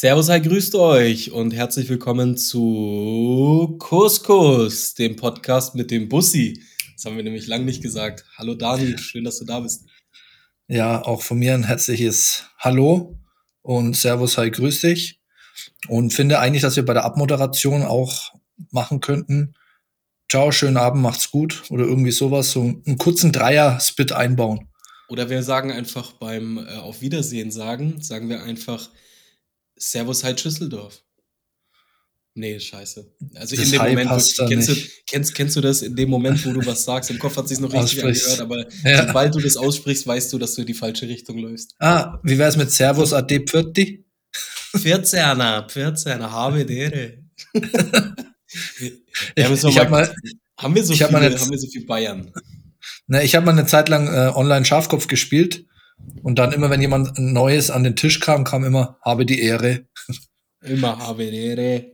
Servus, hi, grüßt euch und herzlich willkommen zu Couscous, dem Podcast mit dem Bussi. Das haben wir nämlich lang nicht gesagt. Hallo Dani, schön, dass du da bist. Ja, auch von mir ein herzliches Hallo und Servus, hi, grüß dich. Und finde eigentlich, dass wir bei der Abmoderation auch machen könnten. Ciao, schönen Abend, macht's gut oder irgendwie sowas, so einen kurzen Dreier-Spit einbauen. Oder wir sagen einfach beim äh, Auf Wiedersehen sagen, sagen wir einfach Servus Hi Schüsseldorf. Nee, scheiße. Also das in dem Hi Moment, wo, kennst, du, kennst, kennst du das in dem Moment, wo du was sagst? Im Kopf hat sich noch richtig angehört, aber ja. sobald du das aussprichst, weißt du, dass du in die falsche Richtung läufst. Ah, wie wär's mit Servus Ade Pfirti? Pfirzerner, Pfirzerner, habe Dere. ja, ich, ich hab mal, haben wir so viele, haben wir so viel Bayern? Ne, ich habe mal eine Zeit lang äh, online Schafkopf gespielt und dann immer, wenn jemand Neues an den Tisch kam, kam immer, habe die Ehre. Immer habe die Ehre.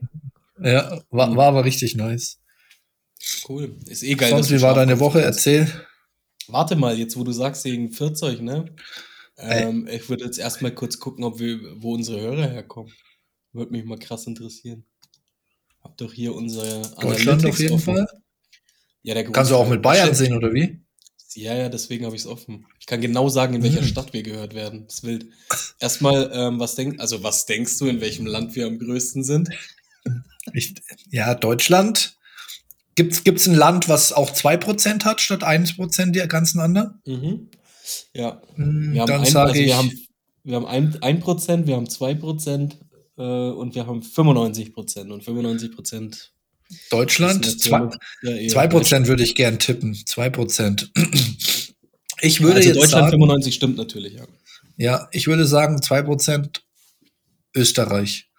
Ja, war, war aber richtig nice. Cool. Ist eh geil. Sonst, wie war deine Woche? Erzähl. Warte mal, jetzt wo du sagst, wegen Vierzeug, ne? Ähm, ich würde jetzt erstmal kurz gucken, ob wir, wo unsere Hörer herkommen. Würde mich mal krass interessieren. Hab doch hier unsere Deutschland auf jeden offen. Fall. Ja, der Kannst du auch mit Bayern sehen, oder wie? Ja, ja, deswegen habe ich es offen. Ich kann genau sagen, in welcher hm. Stadt wir gehört werden. Das ist wild. Erstmal, ähm, was denkst also was denkst du, in welchem Land wir am größten sind? Ich, ja, Deutschland. Gibt es ein Land, was auch 2% hat statt 1% der ganzen anderen? Mhm. Ja. Hm, wir haben, Dann ein, also wir haben, wir haben ein, 1%, wir haben 2% äh, und wir haben 95%. Und 95% Deutschland? 2% würde ich gern tippen. 2%. Ich würde also jetzt Deutschland sagen, 95 stimmt natürlich, ja. Ja, ich würde sagen 2% Österreich.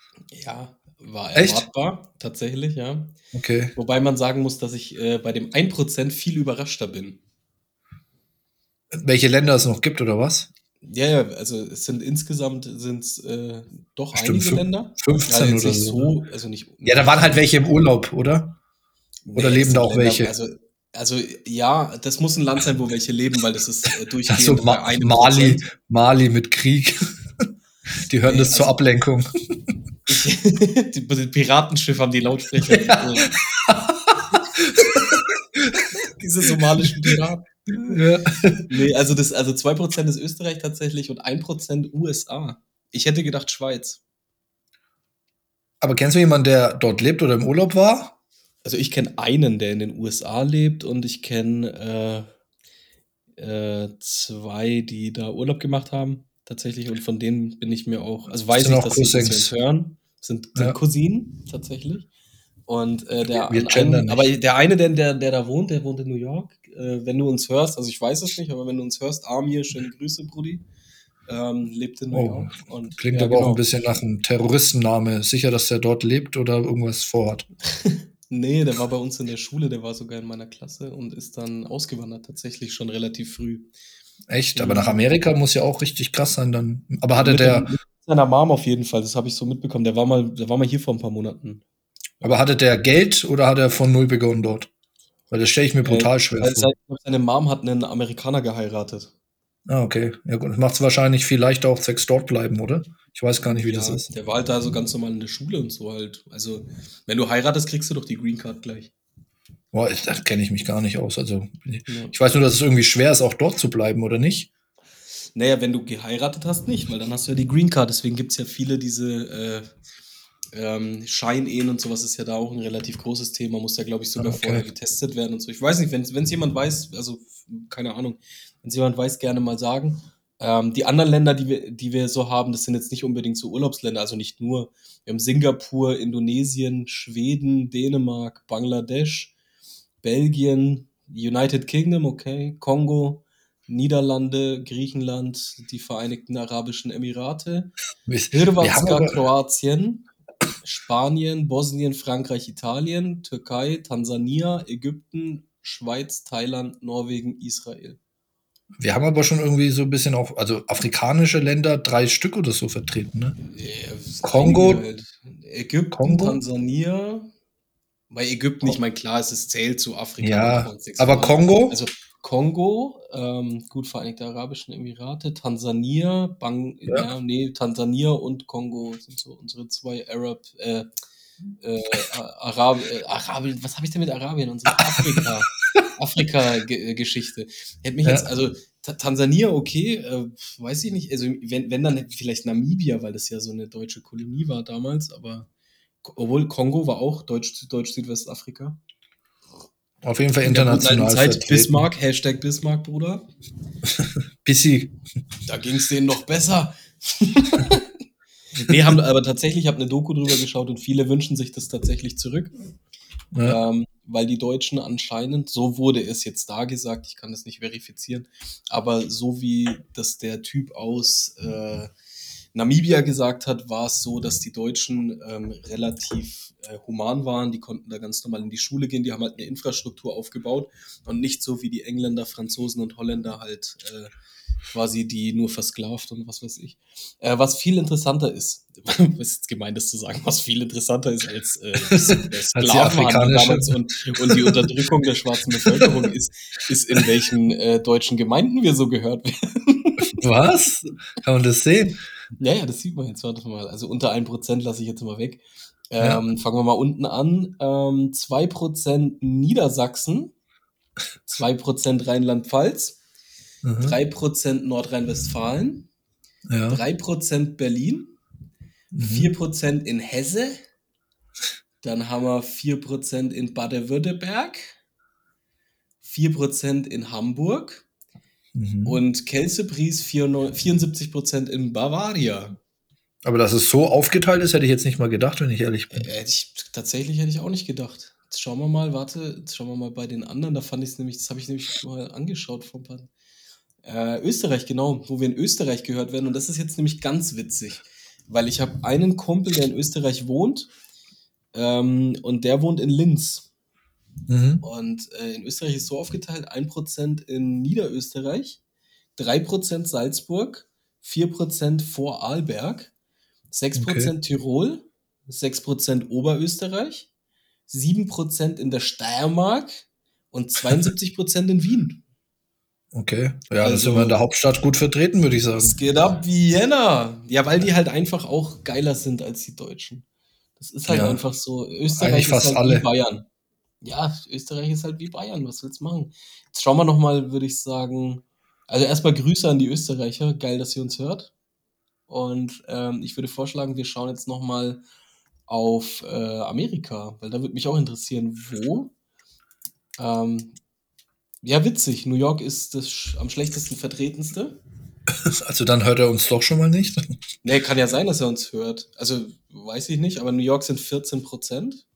Ja, war erwartbar, Echt? tatsächlich, ja. Okay. Wobei man sagen muss, dass ich äh, bei dem 1% viel überraschter bin. Welche Länder es noch gibt, oder was? Ja, ja, also es sind insgesamt sind's, äh, doch Bestimmt einige Länder. 15 ja, oder so. so also nicht, ja, da waren halt welche im Urlaub, oder? Oder nee, leben da auch Länder, welche? Also, also ja, das muss ein Land sein, wo welche leben, weil das ist äh, durchgehend so, Ma Mali, Mali mit Krieg. die hören nee, das also, zur Ablenkung. die, die Piratenschiff haben die Lautsprecher. Ja. Diese somalischen Piraten. Ja. Nee, also, das, also 2% ist Österreich tatsächlich und 1% USA. Ich hätte gedacht Schweiz. Aber kennst du jemanden, der dort lebt oder im Urlaub war? Also ich kenne einen, der in den USA lebt und ich kenne äh, äh, zwei, die da Urlaub gemacht haben, tatsächlich. Und von denen bin ich mir auch, also weiß ich, dass sie das hören. Sind, sind ja. Cousinen, tatsächlich. Und äh, der, ein, aber der eine, der, der, der da wohnt, der wohnt in New York. Äh, wenn du uns hörst, also ich weiß es nicht, aber wenn du uns hörst, Amir, schöne Grüße, Brudi. Ähm, lebt in New oh, York. Und, klingt ja, aber genau. auch ein bisschen nach einem Terroristenname. Sicher, dass der dort lebt oder irgendwas vorhat. nee, der war bei uns in der Schule, der war sogar in meiner Klasse und ist dann ausgewandert, tatsächlich schon relativ früh. Echt? Aber nach Amerika muss ja auch richtig krass sein dann. Aber hatte der. Mit seiner Mom auf jeden Fall, das habe ich so mitbekommen. Der war mal, der war mal hier vor ein paar Monaten. Aber hatte der Geld oder hat er von null begonnen dort? Weil das stelle ich mir äh, brutal äh, schwer vor. Seine Mom hat einen Amerikaner geheiratet. Ah, okay. Ja gut, macht es wahrscheinlich viel leichter auch Sex dort bleiben, oder? Ich weiß gar nicht, wie ja, das ist. Der war halt da so ganz normal in der Schule und so halt. Also, wenn du heiratest, kriegst du doch die Green Card gleich. Boah, da kenne ich mich gar nicht aus. Also, ja. ich weiß nur, dass es irgendwie schwer ist, auch dort zu bleiben, oder nicht? Naja, wenn du geheiratet hast, nicht, weil dann hast du ja die Green Card. Deswegen gibt es ja viele diese äh, ähm, Scheinehen und sowas ist ja da auch ein relativ großes Thema, muss ja, glaube ich, sogar okay. vorher getestet werden und so. Ich weiß nicht, wenn es jemand weiß, also keine Ahnung, wenn es jemand weiß, gerne mal sagen. Ähm, die anderen Länder, die wir, die wir so haben, das sind jetzt nicht unbedingt so Urlaubsländer, also nicht nur. Wir haben Singapur, Indonesien, Schweden, Dänemark, Bangladesch, Belgien, United Kingdom, okay, Kongo, Niederlande, Griechenland, die Vereinigten Arabischen Emirate, Hrvatska, Kroatien, Spanien, Bosnien, Frankreich, Italien, Türkei, Tansania, Ägypten, Schweiz, Thailand, Norwegen, Israel. Wir haben aber schon irgendwie so ein bisschen auch, also afrikanische Länder, drei Stück oder so vertreten, ne? Ja, Kongo. Halt. Ägypten, Kongo? Tansania. Bei Ägypten, ich meine, klar, es ist zählt zu Afrika. Ja, aber Kongo? Also Kongo, ähm, gut, Vereinigte Arabischen Emirate, Tansania, Bang, ja. ja. nee, Tansania und Kongo sind so unsere zwei Arab, äh, äh, Arab, äh, Arabien, was habe ich denn mit Arabien und so? Afrika, Afrika-Geschichte. Hätte mich ja. jetzt, also Tansania, okay, äh, weiß ich nicht, also wenn, wenn dann vielleicht Namibia, weil das ja so eine deutsche Kolonie war damals, aber obwohl Kongo war auch Deutsch, Deutsch Südwestafrika. Auf jeden Fall international. In Zeit Bismarck, Hashtag Bismarck, Bruder. Bissi. Da ging es denen noch besser. nee, haben aber tatsächlich, ich habe eine Doku drüber geschaut und viele wünschen sich das tatsächlich zurück. Ja. Ähm, weil die Deutschen anscheinend, so wurde es jetzt da gesagt, ich kann das nicht verifizieren, aber so wie das der Typ aus äh, Namibia gesagt hat, war es so, dass die Deutschen ähm, relativ äh, human waren. Die konnten da ganz normal in die Schule gehen. Die haben halt eine Infrastruktur aufgebaut und nicht so wie die Engländer, Franzosen und Holländer halt äh, quasi die nur versklavt und was weiß ich. Äh, was viel interessanter ist, was jetzt gemeint ist zu sagen, was viel interessanter ist als äh, Sklavenhandel damals und, und die Unterdrückung der schwarzen Bevölkerung ist, ist in welchen äh, deutschen Gemeinden wir so gehört werden. Was? Kann man das sehen? Ja, ja, das sieht man jetzt. Warte mal. Also unter 1% lasse ich jetzt mal weg. Ähm, ja. Fangen wir mal unten an. Ähm, 2% Niedersachsen, 2% Rheinland-Pfalz, mhm. 3% Nordrhein-Westfalen, ja. 3% Berlin, mhm. 4% in Hesse, dann haben wir 4% in Baden-Württemberg, 4% in Hamburg, Mhm. Und Kelsebries 74% in Bavaria. Aber dass es so aufgeteilt ist, hätte ich jetzt nicht mal gedacht, wenn ich ehrlich bin. Äh, ich, tatsächlich hätte ich auch nicht gedacht. Jetzt schauen wir mal, warte, jetzt schauen wir mal bei den anderen. Da fand ich es nämlich, das habe ich nämlich mal angeschaut vor ein paar. Äh, Österreich, genau, wo wir in Österreich gehört werden. Und das ist jetzt nämlich ganz witzig, weil ich habe einen Kumpel, der in Österreich wohnt. Ähm, und der wohnt in Linz. Mhm. Und äh, in Österreich ist so aufgeteilt: 1% in Niederösterreich, 3% Salzburg, 4% Vorarlberg, 6% okay. Tirol, 6% Oberösterreich, 7% in der Steiermark und 72% in Wien. Okay, ja, also, das sind wir in der Hauptstadt gut vertreten, würde ich sagen. Es geht ab Vienna. Ja, weil die halt einfach auch geiler sind als die Deutschen. Das ist halt ja, einfach so. Österreich ist halt alle. Bayern ja, Österreich ist halt wie Bayern, was willst du machen? Jetzt schauen wir nochmal, würde ich sagen, also erstmal Grüße an die Österreicher, geil, dass ihr uns hört. Und ähm, ich würde vorschlagen, wir schauen jetzt nochmal auf äh, Amerika, weil da würde mich auch interessieren, wo. Ähm, ja, witzig, New York ist das am schlechtesten vertretenste. Also dann hört er uns doch schon mal nicht. Nee, kann ja sein, dass er uns hört. Also weiß ich nicht, aber New York sind 14 Prozent.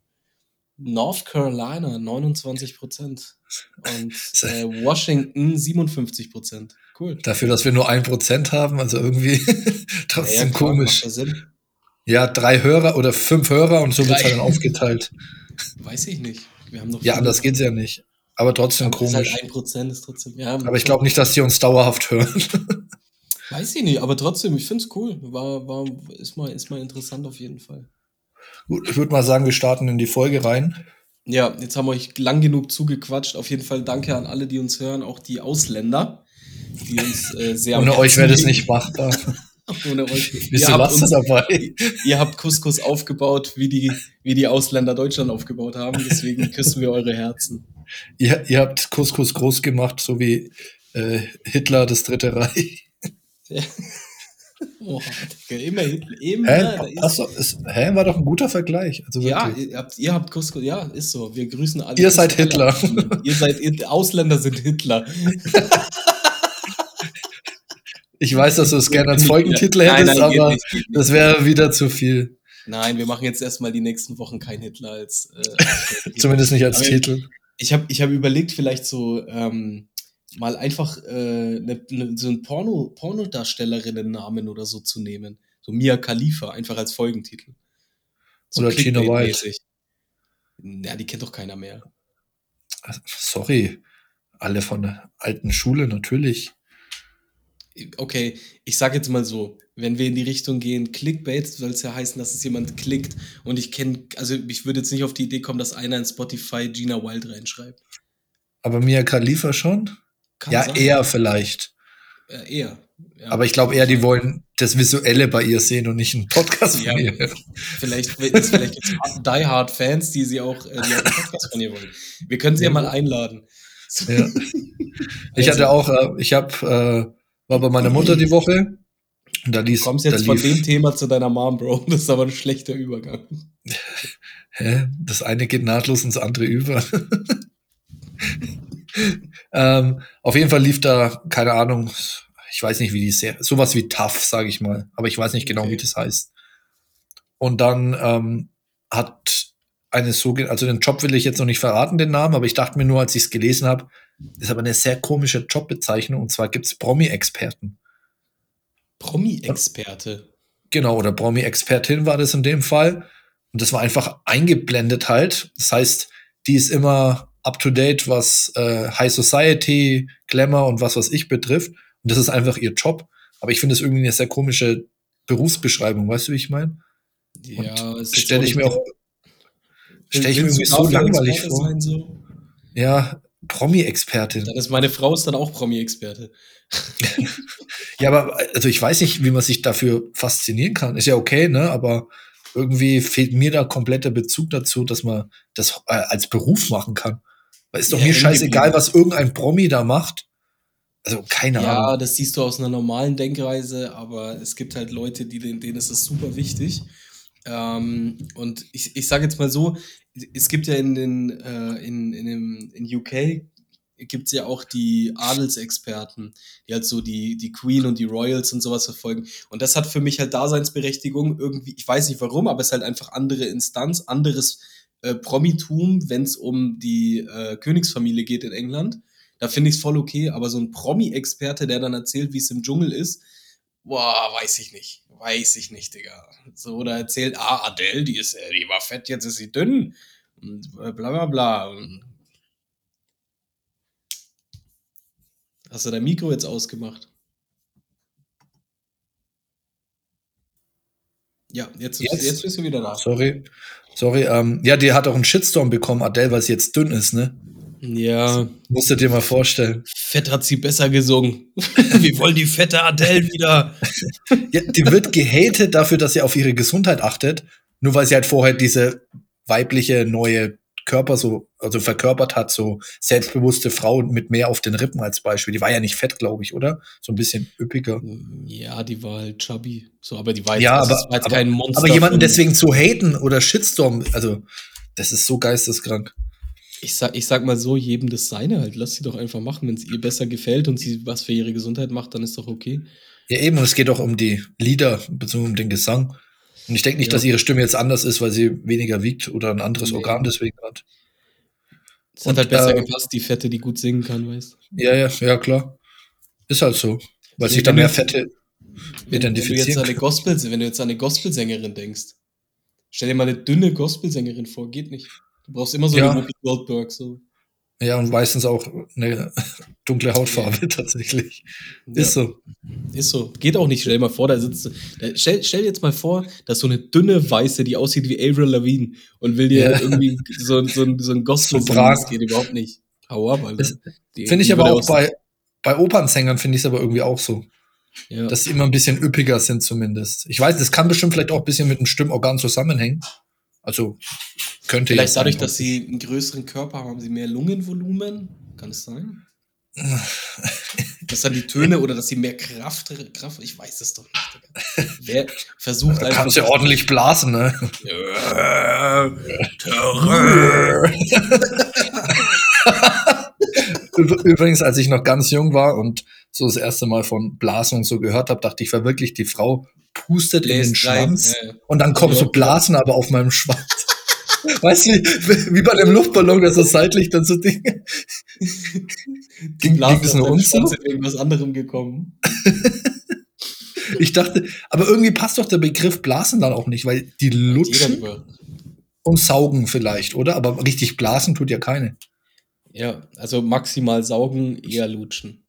North Carolina 29 Prozent und äh, Washington 57 Prozent. Cool. Dafür, dass wir nur ein Prozent haben, also irgendwie trotzdem ja, klar, komisch. Ja, drei Hörer oder fünf Hörer und so wird es dann aufgeteilt. Weiß ich nicht. Wir haben noch ja, anders geht's ja nicht. Aber trotzdem Aber komisch. Halt ein Prozent ist trotzdem. Ja, aber ich glaube nicht, dass die uns dauerhaft hören. Weiß ich nicht, aber trotzdem, ich finde es cool. War, war, ist, mal, ist mal interessant auf jeden Fall. Gut, ich würde mal sagen, wir starten in die Folge rein. Ja, jetzt haben wir euch lang genug zugequatscht. Auf jeden Fall danke an alle, die uns hören, auch die Ausländer, die uns äh, sehr Ohne euch wäre das nicht machbar. Ohne euch. ihr, habt uns, dabei? ihr habt Couscous aufgebaut, wie die, wie die Ausländer Deutschland aufgebaut haben. Deswegen küssen wir eure Herzen. Ihr, ihr habt Couscous groß gemacht, so wie äh, Hitler das Dritte Reich. Ja. Oh, immer, immer. Hä? Achso, ist, hä? War doch ein guter Vergleich. Also ja, ihr habt, ihr habt Cusco, ja, ist so. Wir grüßen alle. Ihr seid Hitler. ihr seid, ihr Ausländer sind Hitler. ich weiß, dass du es gerne als Folgentitel hättest, nein, nein, aber nicht, das wäre wieder zu viel. Nein, wir machen jetzt erstmal die nächsten Wochen kein Hitler als. Äh, Zumindest nicht als aber Titel. Ich habe ich hab überlegt, vielleicht so. Ähm, mal einfach äh, ne, ne, so einen Porno, Pornodarstellerinnen-Namen oder so zu nehmen. So Mia Khalifa, einfach als Folgentitel. So oder Gina White. Ja, die kennt doch keiner mehr. Sorry, alle von der alten Schule natürlich. Okay, ich sag jetzt mal so, wenn wir in die Richtung gehen, Clickbait soll es ja heißen, dass es jemand klickt und ich kenne, also ich würde jetzt nicht auf die Idee kommen, dass einer in Spotify Gina Wild reinschreibt. Aber Mia Khalifa schon? Kann ja, sein. eher vielleicht. Äh, eher. Ja. Aber ich glaube eher, die wollen das Visuelle bei ihr sehen und nicht einen Podcast ja, von ihr. Vielleicht, vielleicht gibt es Die Hard Fans, die sie auch, äh, die auch einen Podcast von ihr wollen. Wir können sie ja, ja mal einladen. Ja. Ich hatte auch, äh, ich habe, äh, war bei meiner Mutter die Woche. Und da liest, du kommst jetzt von dem Thema zu deiner Mom, Bro. Das ist aber ein schlechter Übergang. Hä? Das eine geht nahtlos ins andere über. Ähm, auf jeden Fall lief da, keine Ahnung, ich weiß nicht, wie die Serie, sowas wie Tough, sage ich mal, aber ich weiß nicht genau, okay. wie das heißt. Und dann ähm, hat eine so, also den Job will ich jetzt noch nicht verraten, den Namen, aber ich dachte mir nur, als ich es gelesen habe, ist aber eine sehr komische Jobbezeichnung und zwar gibt es Promi-Experten. Promi-Experte? Genau, oder Promi-Expertin war das in dem Fall. Und das war einfach eingeblendet halt. Das heißt, die ist immer up to date, was äh, High Society, Glamour und was was ich betrifft. Und das ist einfach ihr Job. Aber ich finde es irgendwie eine sehr komische Berufsbeschreibung, weißt du, wie ich meine? Ja, stelle ich mir auch stelle ich mir irgendwie so langweilig vor. Sein, so? Ja, Promi-Expertin. Dann ist meine Frau ist dann auch Promi-Experte. ja, aber also ich weiß nicht, wie man sich dafür faszinieren kann. Ist ja okay, ne? Aber irgendwie fehlt mir da kompletter Bezug dazu, dass man das äh, als Beruf machen kann. Weil ist doch ja, mir scheißegal, was irgendein Promi da macht. Also keine ja, Ahnung. Ja, das siehst du aus einer normalen Denkweise, aber es gibt halt Leute, die, denen ist es super wichtig. Ähm, und ich, ich sage jetzt mal so, es gibt ja in den äh, in, in, dem, in UK gibt es ja auch die Adelsexperten, die halt so die, die Queen und die Royals und sowas verfolgen. Und das hat für mich halt Daseinsberechtigung irgendwie, ich weiß nicht warum, aber es ist halt einfach andere Instanz, anderes äh, Promitum, wenn es um die äh, Königsfamilie geht in England. Da finde ich es voll okay, aber so ein Promi-Experte, der dann erzählt, wie es im Dschungel ist, boah, weiß ich nicht. Weiß ich nicht, Digga. So, oder erzählt, ah, Adele, die ist, äh, die war fett, jetzt ist sie dünn. Und äh, bla bla bla. Hast du dein Mikro jetzt ausgemacht? Ja, jetzt, jetzt, jetzt bist du wieder da. Sorry. Sorry, ähm, ja, die hat auch einen Shitstorm bekommen, Adele, weil sie jetzt dünn ist, ne? Ja. musst du dir mal vorstellen. Fett hat sie besser gesungen. Wir wollen die fette Adele wieder. ja, die wird gehatet dafür, dass sie auf ihre Gesundheit achtet, nur weil sie halt vorher diese weibliche neue Körper so, also verkörpert hat, so selbstbewusste Frau mit mehr auf den Rippen als Beispiel. Die war ja nicht fett, glaube ich, oder? So ein bisschen üppiger. Ja, die war halt chubby. So, aber die war jetzt, ja, aber, war jetzt aber, kein Monster. Aber jemanden deswegen zu haten oder Shitstorm, also, das ist so geisteskrank. Ich sag, ich sag mal so, jedem das seine halt. Lass sie doch einfach machen. Wenn es ihr besser gefällt und sie was für ihre Gesundheit macht, dann ist doch okay. Ja, eben, und es geht auch um die Lieder, beziehungsweise um den Gesang. Und ich denke nicht, ja. dass ihre Stimme jetzt anders ist, weil sie weniger wiegt oder ein anderes nee. Organ deswegen hat. Es hat halt besser äh, gepasst, die Fette, die gut singen kann, weißt du? Ja, ja, ja, klar. Ist halt so. Weil sich da mehr Fette identifizieren wenn du, jetzt an eine Gospel, wenn du jetzt an eine Gospelsängerin denkst, stell dir mal eine dünne Gospelsängerin vor, geht nicht. Du brauchst immer so ja. eine Whoopi Goldberg, so. Ja, und meistens auch eine dunkle Hautfarbe tatsächlich. Ist ja. so. Ist so. Geht auch nicht. Stell dir mal vor, da sitzt. Da, stell, stell dir jetzt mal vor, dass so eine dünne Weiße, die aussieht wie Avril Lavigne und will dir ja. irgendwie so, so, so ein Gospel so Das geht überhaupt nicht. Hau ab, Alter. Finde ich aber auch bei, bei Opernsängern, finde ich es aber irgendwie auch so. Ja. Dass sie immer ein bisschen üppiger sind zumindest. Ich weiß, das kann bestimmt vielleicht auch ein bisschen mit dem Stimmorgan zusammenhängen. Also könnte Vielleicht dadurch, dass sie einen größeren Körper haben, haben sie mehr Lungenvolumen? Kann es sein? dass dann die Töne oder dass sie mehr Kraft, Kraft ich weiß es doch nicht. Wer versucht einfach. Kannst ja ordentlich blasen, ne? Übrigens, als ich noch ganz jung war und so das erste Mal von Blasen so gehört habe, dachte ich, war wirklich die Frau pustet Bläst in den Schwanz rein, und dann kommen so Blasen aber auf meinem Schwanz. Weißt du, wie, wie bei einem Luftballon, der so seitlich dann so Dinge. ging, ging das nur uns so? irgendwas anderem gekommen. ich dachte, aber irgendwie passt doch der Begriff Blasen dann auch nicht, weil die lutschen und saugen vielleicht, oder? Aber richtig blasen tut ja keine. Ja, also maximal saugen, eher lutschen.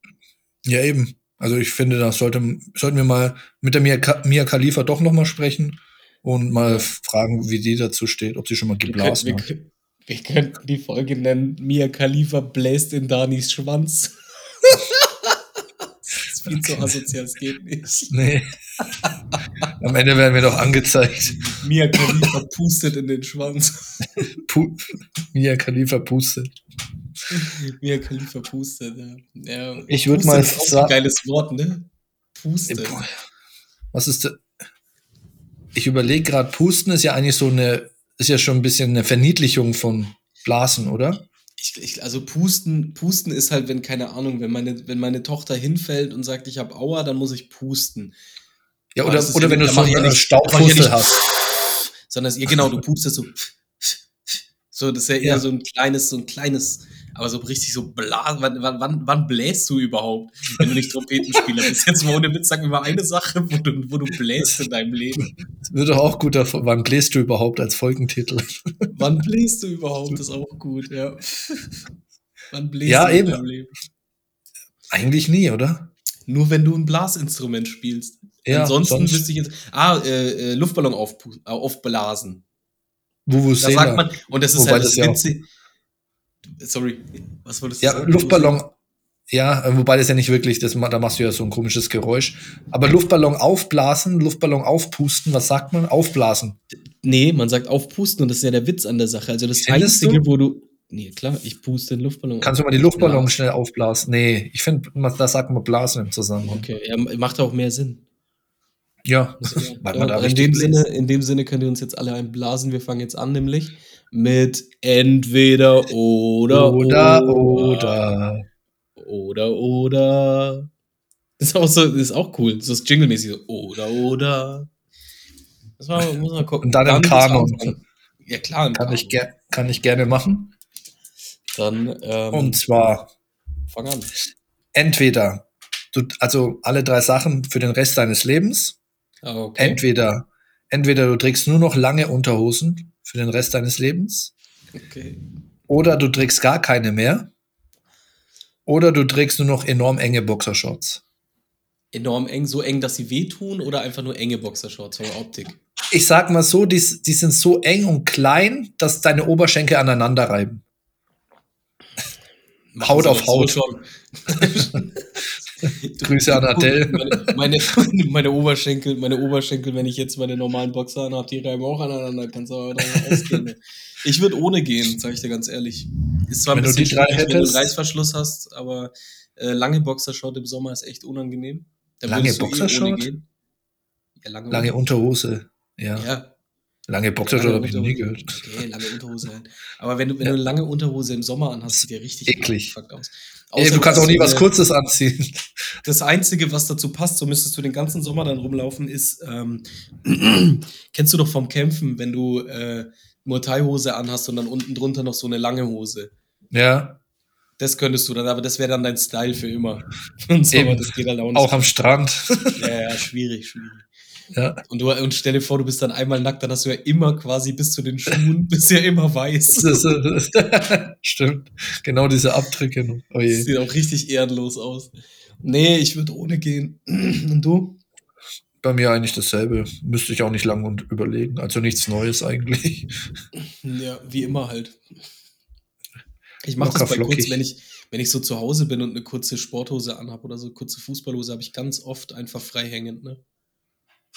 Ja, eben. Also ich finde, da sollte, sollten wir mal mit der Mia, Mia Khalifa doch nochmal sprechen und mal fragen, wie die dazu steht, ob sie schon mal geblasen wir können, wir, wir, könnten die Folge nennen, Mia Khalifa bläst in Danis Schwanz. ist viel zu asozial, es geht nicht. Nee. Am Ende werden wir doch angezeigt. Mia Khalifa pustet in den Schwanz. Pu Mia Khalifa pustet. Mia Khalifa pustet, ja. ja ich würde mal ein geiles Wort, ne? Pusten. Was ist da? Ich überlege gerade, Pusten ist ja eigentlich so eine, ist ja schon ein bisschen eine Verniedlichung von Blasen, oder? Ich, ich, also pusten, pusten ist halt, wenn keine Ahnung, wenn meine, wenn meine Tochter hinfällt und sagt, ich habe Aua, dann muss ich pusten. Ja, oder, oder ja, wenn du so einen ja Staubfussel ja hast. Sondern ihr, genau, du pustest so. So, das ist ja eher so ein kleines, so ein kleines aber so richtig so blasen. Wann, wann, wann bläst du überhaupt, wenn du nicht Trompetenspieler bist? Jetzt mal ohne Witz, sag mir mal eine Sache, wo du, wo du bläst in deinem Leben. Das wird doch auch gut davon. Wann bläst du überhaupt als Folgentitel? Wann bläst du überhaupt? Das ist auch gut, ja. Wann bläst ja, du eben. in deinem Leben? Eigentlich nie, oder? Nur wenn du ein Blasinstrument spielst. Ja, Ansonsten wüsste ich jetzt. Ah, äh, äh Luftballon auf, aufblasen. Vuvuzela. Da sagt man, und das ist Wobei halt das, das Witzige. Sorry, was wolltest du ja, sagen? Luftballon. Ja, äh, wobei das ja nicht wirklich, das, da machst du ja so ein komisches Geräusch. Aber Luftballon aufblasen, Luftballon aufpusten, was sagt man? Aufblasen. Nee, man sagt aufpusten und das ist ja der Witz an der Sache. Also das Findest Einzige, du? wo du. Nee, klar, ich puste den Luftballon. Kannst du mal die Luftballon schnell aufblasen? Nee, ich finde, da sagt man blasen im Zusammenhang. Okay, ja, macht auch mehr Sinn. Ja, weil man da in, dem Sinne, in dem Sinne könnt ihr uns jetzt alle einblasen. Wir fangen jetzt an, nämlich mit entweder oder oder oder oder oder. Ist auch so, ist auch cool. So ist Jingle-mäßig so oder oder. Das war, muss man gucken. Und dann, dann im Kanon. Ja klar. Kann Kanon. ich, kann ich gerne machen. Dann. Ähm, Und zwar. Fang an. Entweder du, also alle drei Sachen für den Rest deines Lebens. Ah, okay. Entweder, entweder du trägst nur noch lange Unterhosen für den Rest deines Lebens. Okay. Oder du trägst gar keine mehr. Oder du trägst nur noch enorm enge Boxershorts. Enorm eng, so eng, dass sie wehtun oder einfach nur enge Boxershorts der Optik? Ich sag mal so, die, die sind so eng und klein, dass deine Oberschenkel aneinander reiben. Haut auf Haut. So Grüße an Adele. Meine, meine, meine, Oberschenkel, meine Oberschenkel, wenn ich jetzt meine normalen Boxer habe, die reiben auch aneinander, kannst du aber ausgehen. Ne? ich würde ohne gehen, sage ich dir ganz ehrlich. Ist zwar ein wenn bisschen schwierig, wenn du einen Reißverschluss hast, aber äh, lange Boxershort im Sommer ist echt unangenehm. Da lange Boxershort? Eh ja, lange, lange Unterhose. Ja. ja. Lange Boxershort habe ich nie gehört. Okay, lange Unterhose halt. Aber wenn du, wenn ja. du eine lange Unterhose im Sommer anhast, sieht der richtig eklig aus. Ey, du kannst auch nie was Kurzes anziehen. Das Einzige, was dazu passt, so müsstest du den ganzen Sommer dann rumlaufen, ist, ähm, kennst du doch vom Kämpfen, wenn du äh, Muay Thai-Hose anhast und dann unten drunter noch so eine lange Hose. Ja. Das könntest du dann, aber das wäre dann dein Style für immer. Und so, Eben. das geht halt auch nicht. Auch am Strand. Ja, ja, schwierig, schwierig. Ja. Und, du, und stell dir vor, du bist dann einmal nackt, dann hast du ja immer quasi bis zu den Schuhen, bist ja immer weiß. Stimmt. Genau diese Abdrücke. Oh das sieht auch richtig ehrenlos aus. Nee, ich würde ohne gehen. Und du? Bei mir eigentlich dasselbe. Müsste ich auch nicht lange überlegen. Also nichts Neues eigentlich. Ja, wie immer halt. Ich mache das bei kurz, wenn ich, wenn ich so zu Hause bin und eine kurze Sporthose anhabe oder so kurze Fußballhose, habe ich ganz oft einfach frei hängend, ne?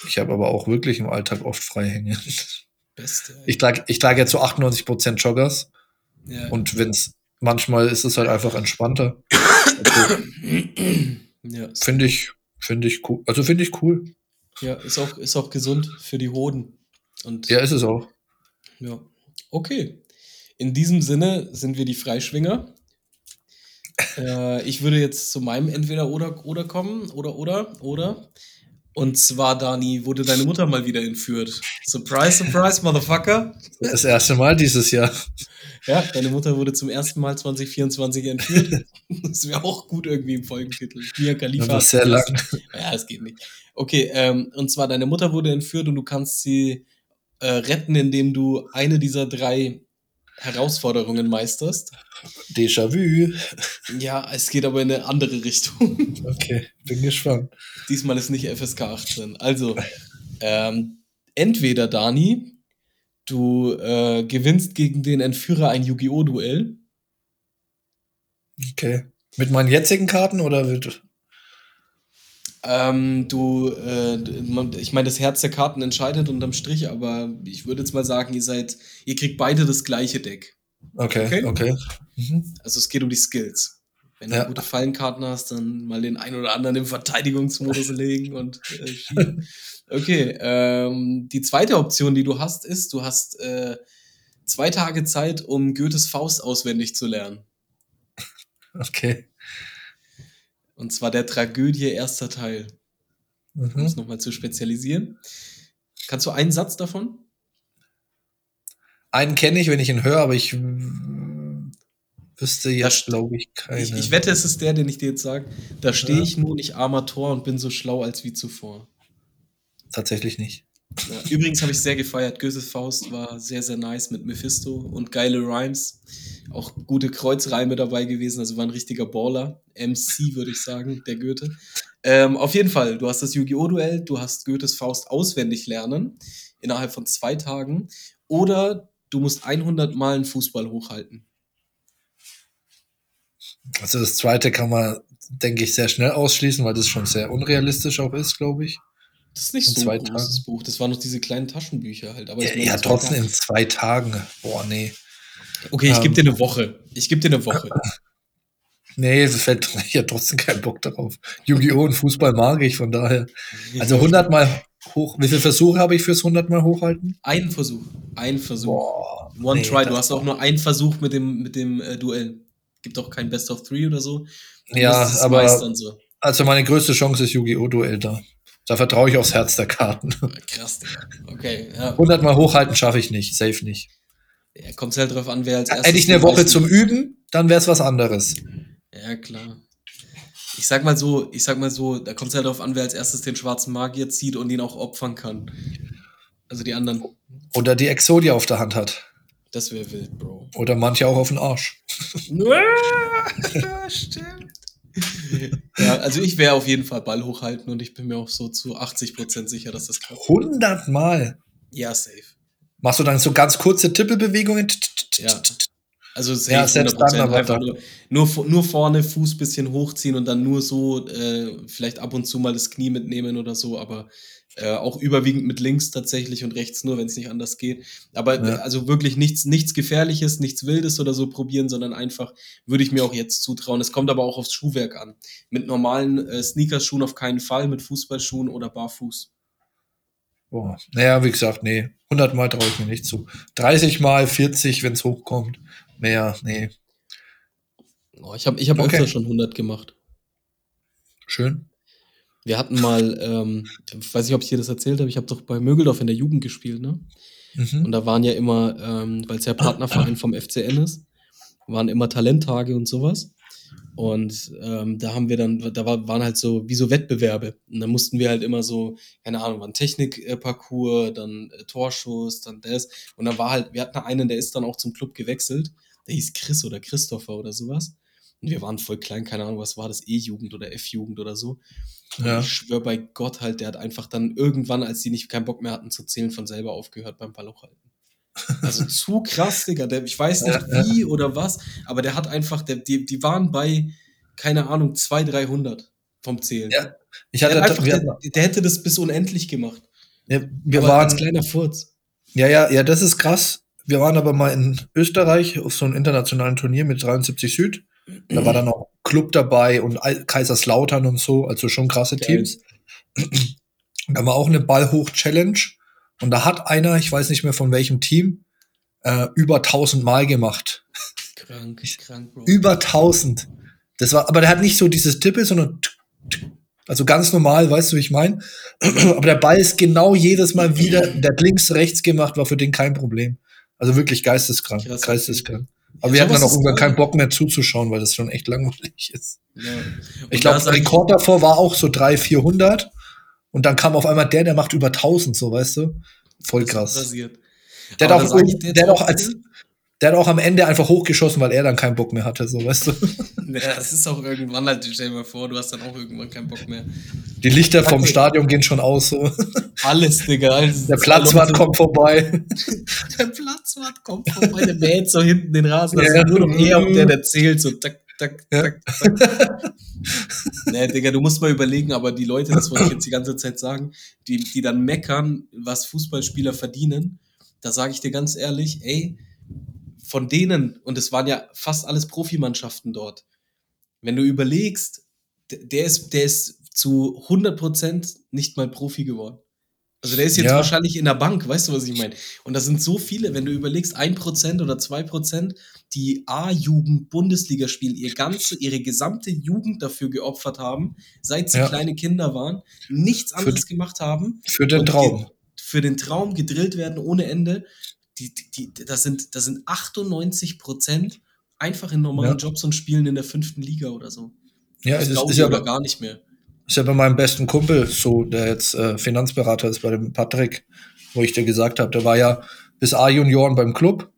Ich habe aber auch wirklich im Alltag oft frei hängen. Beste. Ich trage ich trage ja zu 98% Joggers. Ja. Und wenn's manchmal ist es halt einfach entspannter. Also, ja, finde ich, finde ich cool. Also finde ich cool. Ja, ist auch, ist auch gesund für die Hoden. Und ja, ist es auch. Ja. Okay. In diesem Sinne sind wir die Freischwinger. äh, ich würde jetzt zu meinem Entweder oder oder kommen oder oder oder und zwar, Dani, wurde deine Mutter mal wieder entführt. Surprise, surprise, Motherfucker. Das erste Mal dieses Jahr. Ja, deine Mutter wurde zum ersten Mal 2024 entführt. Das wäre auch gut irgendwie im Folgentitel. Mia Khalifa. Das ist sehr lang. Ja, es geht nicht. Okay, ähm, und zwar, deine Mutter wurde entführt und du kannst sie äh, retten, indem du eine dieser drei Herausforderungen meisterst. Déjà-vu. Ja, es geht aber in eine andere Richtung. Okay, bin gespannt. Diesmal ist nicht FSK 18. Also, ähm, entweder, Dani, du äh, gewinnst gegen den Entführer ein Yu-Gi-Oh! Duell. Okay. Mit meinen jetzigen Karten oder wird. Ähm, du, äh, ich meine, das Herz der Karten entscheidet unterm Strich, aber ich würde jetzt mal sagen, ihr seid, ihr kriegt beide das gleiche Deck. Okay, okay. okay. Mhm. Also es geht um die Skills. Wenn du ja. gute Fallenkarten hast, dann mal den einen oder anderen im Verteidigungsmodus legen und äh, schieben. Okay, ähm, die zweite Option, die du hast, ist, du hast äh, zwei Tage Zeit, um Goethes Faust auswendig zu lernen. Okay. Und zwar der Tragödie erster Teil. Mhm. Um es nochmal zu spezialisieren. Kannst du einen Satz davon? Einen kenne ich, wenn ich ihn höre, aber ich wüsste jetzt, glaube ich, keine. Ich, ich, wette, es ist der, den ich dir jetzt sage. Da stehe ich nun, ich armer Tor und bin so schlau als wie zuvor. Tatsächlich nicht. Ja, übrigens habe ich sehr gefeiert. Goethes Faust war sehr, sehr nice mit Mephisto und geile Rhymes. Auch gute Kreuzreime dabei gewesen. Also war ein richtiger Baller. MC, würde ich sagen, der Goethe. Ähm, auf jeden Fall, du hast das Yu-Gi-Oh! Duell, du hast Goethes Faust auswendig lernen innerhalb von zwei Tagen. Oder du musst 100 Mal einen Fußball hochhalten. Also das zweite kann man, denke ich, sehr schnell ausschließen, weil das schon sehr unrealistisch auch ist, glaube ich. Das ist nicht in so ein großes Tagen. Buch. Das waren noch diese kleinen Taschenbücher halt. Aber ja, ja trotzdem in zwei Tagen. Boah, nee. Okay, ich ähm, gebe dir eine Woche. Ich gebe dir eine Woche. nee, es fällt ja trotzdem keinen Bock darauf. Yu-Gi-Oh! und Fußball mag ich, von daher. Also 100 Mal hoch. Wie viele Versuche habe ich fürs 100 Mal hochhalten? Einen Versuch. Ein Versuch. Boah, One nee, try. Du hast auch nur einen Versuch mit dem, mit dem äh, Duell. Gibt auch kein Best of Three oder so. Du ja, aber. So. Also meine größte Chance ist Yu-Gi-Oh! Duell da. Da vertraue ich aufs Herz der Karten. Krass, Okay, ja. 100 Mal hochhalten schaffe ich nicht, safe nicht. Ja, kommt halt drauf an, wer als erstes. Hätte ich eine Woche zum Üben, dann wäre es was anderes. Ja, klar. Ich sag mal so, ich sag mal so, da kommt es halt darauf an, wer als erstes den schwarzen Magier zieht und ihn auch opfern kann. Also die anderen. Oder die Exodia auf der Hand hat. Das wäre wild, Bro. Oder manche auch auf den Arsch. Stimmt. ja, also ich wäre auf jeden Fall Ball hochhalten und ich bin mir auch so zu 80% sicher, dass das klappt. 100 Mal? Ja, safe. Machst du dann so ganz kurze Tippelbewegungen? Ja. Also safe ja, selbst 100%. Dann einfach nur, nur, nur, vorne Fuß bisschen hochziehen und dann nur so äh, vielleicht ab und zu mal das Knie mitnehmen oder so, aber äh, auch überwiegend mit links tatsächlich und rechts nur, wenn es nicht anders geht. Aber ja. also wirklich nichts, nichts Gefährliches, nichts Wildes oder so probieren, sondern einfach würde ich mir auch jetzt zutrauen. Es kommt aber auch aufs Schuhwerk an. Mit normalen äh, Sneakerschuhen auf keinen Fall, mit Fußballschuhen oder barfuß. Boah. Naja, wie gesagt, nee. 100 Mal traue ich mir nicht zu. 30 Mal, 40, wenn es hochkommt. Mehr, nee. Oh, ich habe ich hab okay. öfter schon 100 gemacht. Schön. Wir hatten mal, ähm, ich weiß nicht, ob ich dir das erzählt habe, ich habe doch bei Mögeldorf in der Jugend gespielt, ne? Mhm. Und da waren ja immer, ähm, weil es ja Partnerverein vom FCN ist, waren immer Talenttage und sowas. Und ähm, da haben wir dann, da war, waren halt so wie so Wettbewerbe. Und da mussten wir halt immer so, keine Ahnung, war ein Technikparcours, dann äh, Torschuss, dann das. Und dann war halt, wir hatten einen, der ist dann auch zum Club gewechselt. Der hieß Chris oder Christopher oder sowas. Wir waren voll klein, keine Ahnung, was war das, E-Jugend oder F-Jugend oder so. Ja. Ich schwöre bei Gott halt, der hat einfach dann irgendwann, als die nicht keinen Bock mehr hatten zu zählen, von selber aufgehört beim Ballhochhalten. Also zu krass, Digga. Der, ich weiß nicht wie oder was, aber der hat einfach, der, die, die waren bei, keine Ahnung, 200, 300 vom Zählen. Ja, ich hatte, der, einfach, der, der, hätte das bis unendlich gemacht. Ja, wir aber waren. Als kleiner Furz. Ja, ja, ja, das ist krass. Wir waren aber mal in Österreich auf so einem internationalen Turnier mit 73 Süd. Da war dann auch Club dabei und Kaiserslautern und so, also schon krasse. Teams. Da war auch eine Ballhoch-Challenge und da hat einer, ich weiß nicht mehr von welchem Team, äh, über 1000 Mal gemacht. Krank, krank, Bro. Über 1000. Das war, aber der hat nicht so dieses Tippe, sondern also ganz normal, weißt du, wie ich meine? aber der Ball ist genau jedes Mal wieder, der links, rechts gemacht, war für den kein Problem. Also wirklich geisteskrank, geisteskrank. Aber wir hatten dann auch irgendwann keinen Bock mehr zuzuschauen, weil das schon echt langweilig ist. Ja. Ich glaube, der Rekord davor war auch so 300, 400. Und dann kam auf einmal der, der macht über 1000, so, weißt du? Voll krass. Der hat, auch, der, hat auch als, der hat auch am Ende einfach hochgeschossen, weil er dann keinen Bock mehr hatte, so, weißt du? Ja, das ist auch irgendwann halt, stell dir mal vor, du hast dann auch irgendwann keinen Bock mehr. Die Lichter vom Stadion gehen schon aus, so. Alles, Digga. Alles der Platzwart kommt vorbei. der Platzwart kommt vorbei, der mäht so hinten den Rasen. Das ja. ist nur noch er und der, der zählt so, tak, tak, tak, tak. nee, Digga, du musst mal überlegen, aber die Leute, das wollte ich jetzt die ganze Zeit sagen, die, die dann meckern, was Fußballspieler verdienen, da sage ich dir ganz ehrlich, ey, von denen, und es waren ja fast alles Profimannschaften dort, wenn du überlegst, der ist, der ist zu 100% nicht mal Profi geworden. Also der ist jetzt ja. wahrscheinlich in der Bank, weißt du, was ich meine? Und da sind so viele, wenn du überlegst, 1% oder 2%, die A-Jugend-Bundesliga spielen, ihr ganze, ihre gesamte Jugend dafür geopfert haben, seit sie ja. kleine Kinder waren, nichts anderes für, gemacht haben. Für den Traum. Für den Traum gedrillt werden ohne Ende. Die, die, die, das, sind, das sind 98% einfach in normalen ja. Jobs und spielen in der fünften Liga oder so. Ja, das es ist, ist ja gar nicht mehr. Ist ja bei meinem besten Kumpel so, der jetzt äh, Finanzberater ist bei dem Patrick, wo ich dir gesagt habe, der war ja bis A-Junioren beim Club.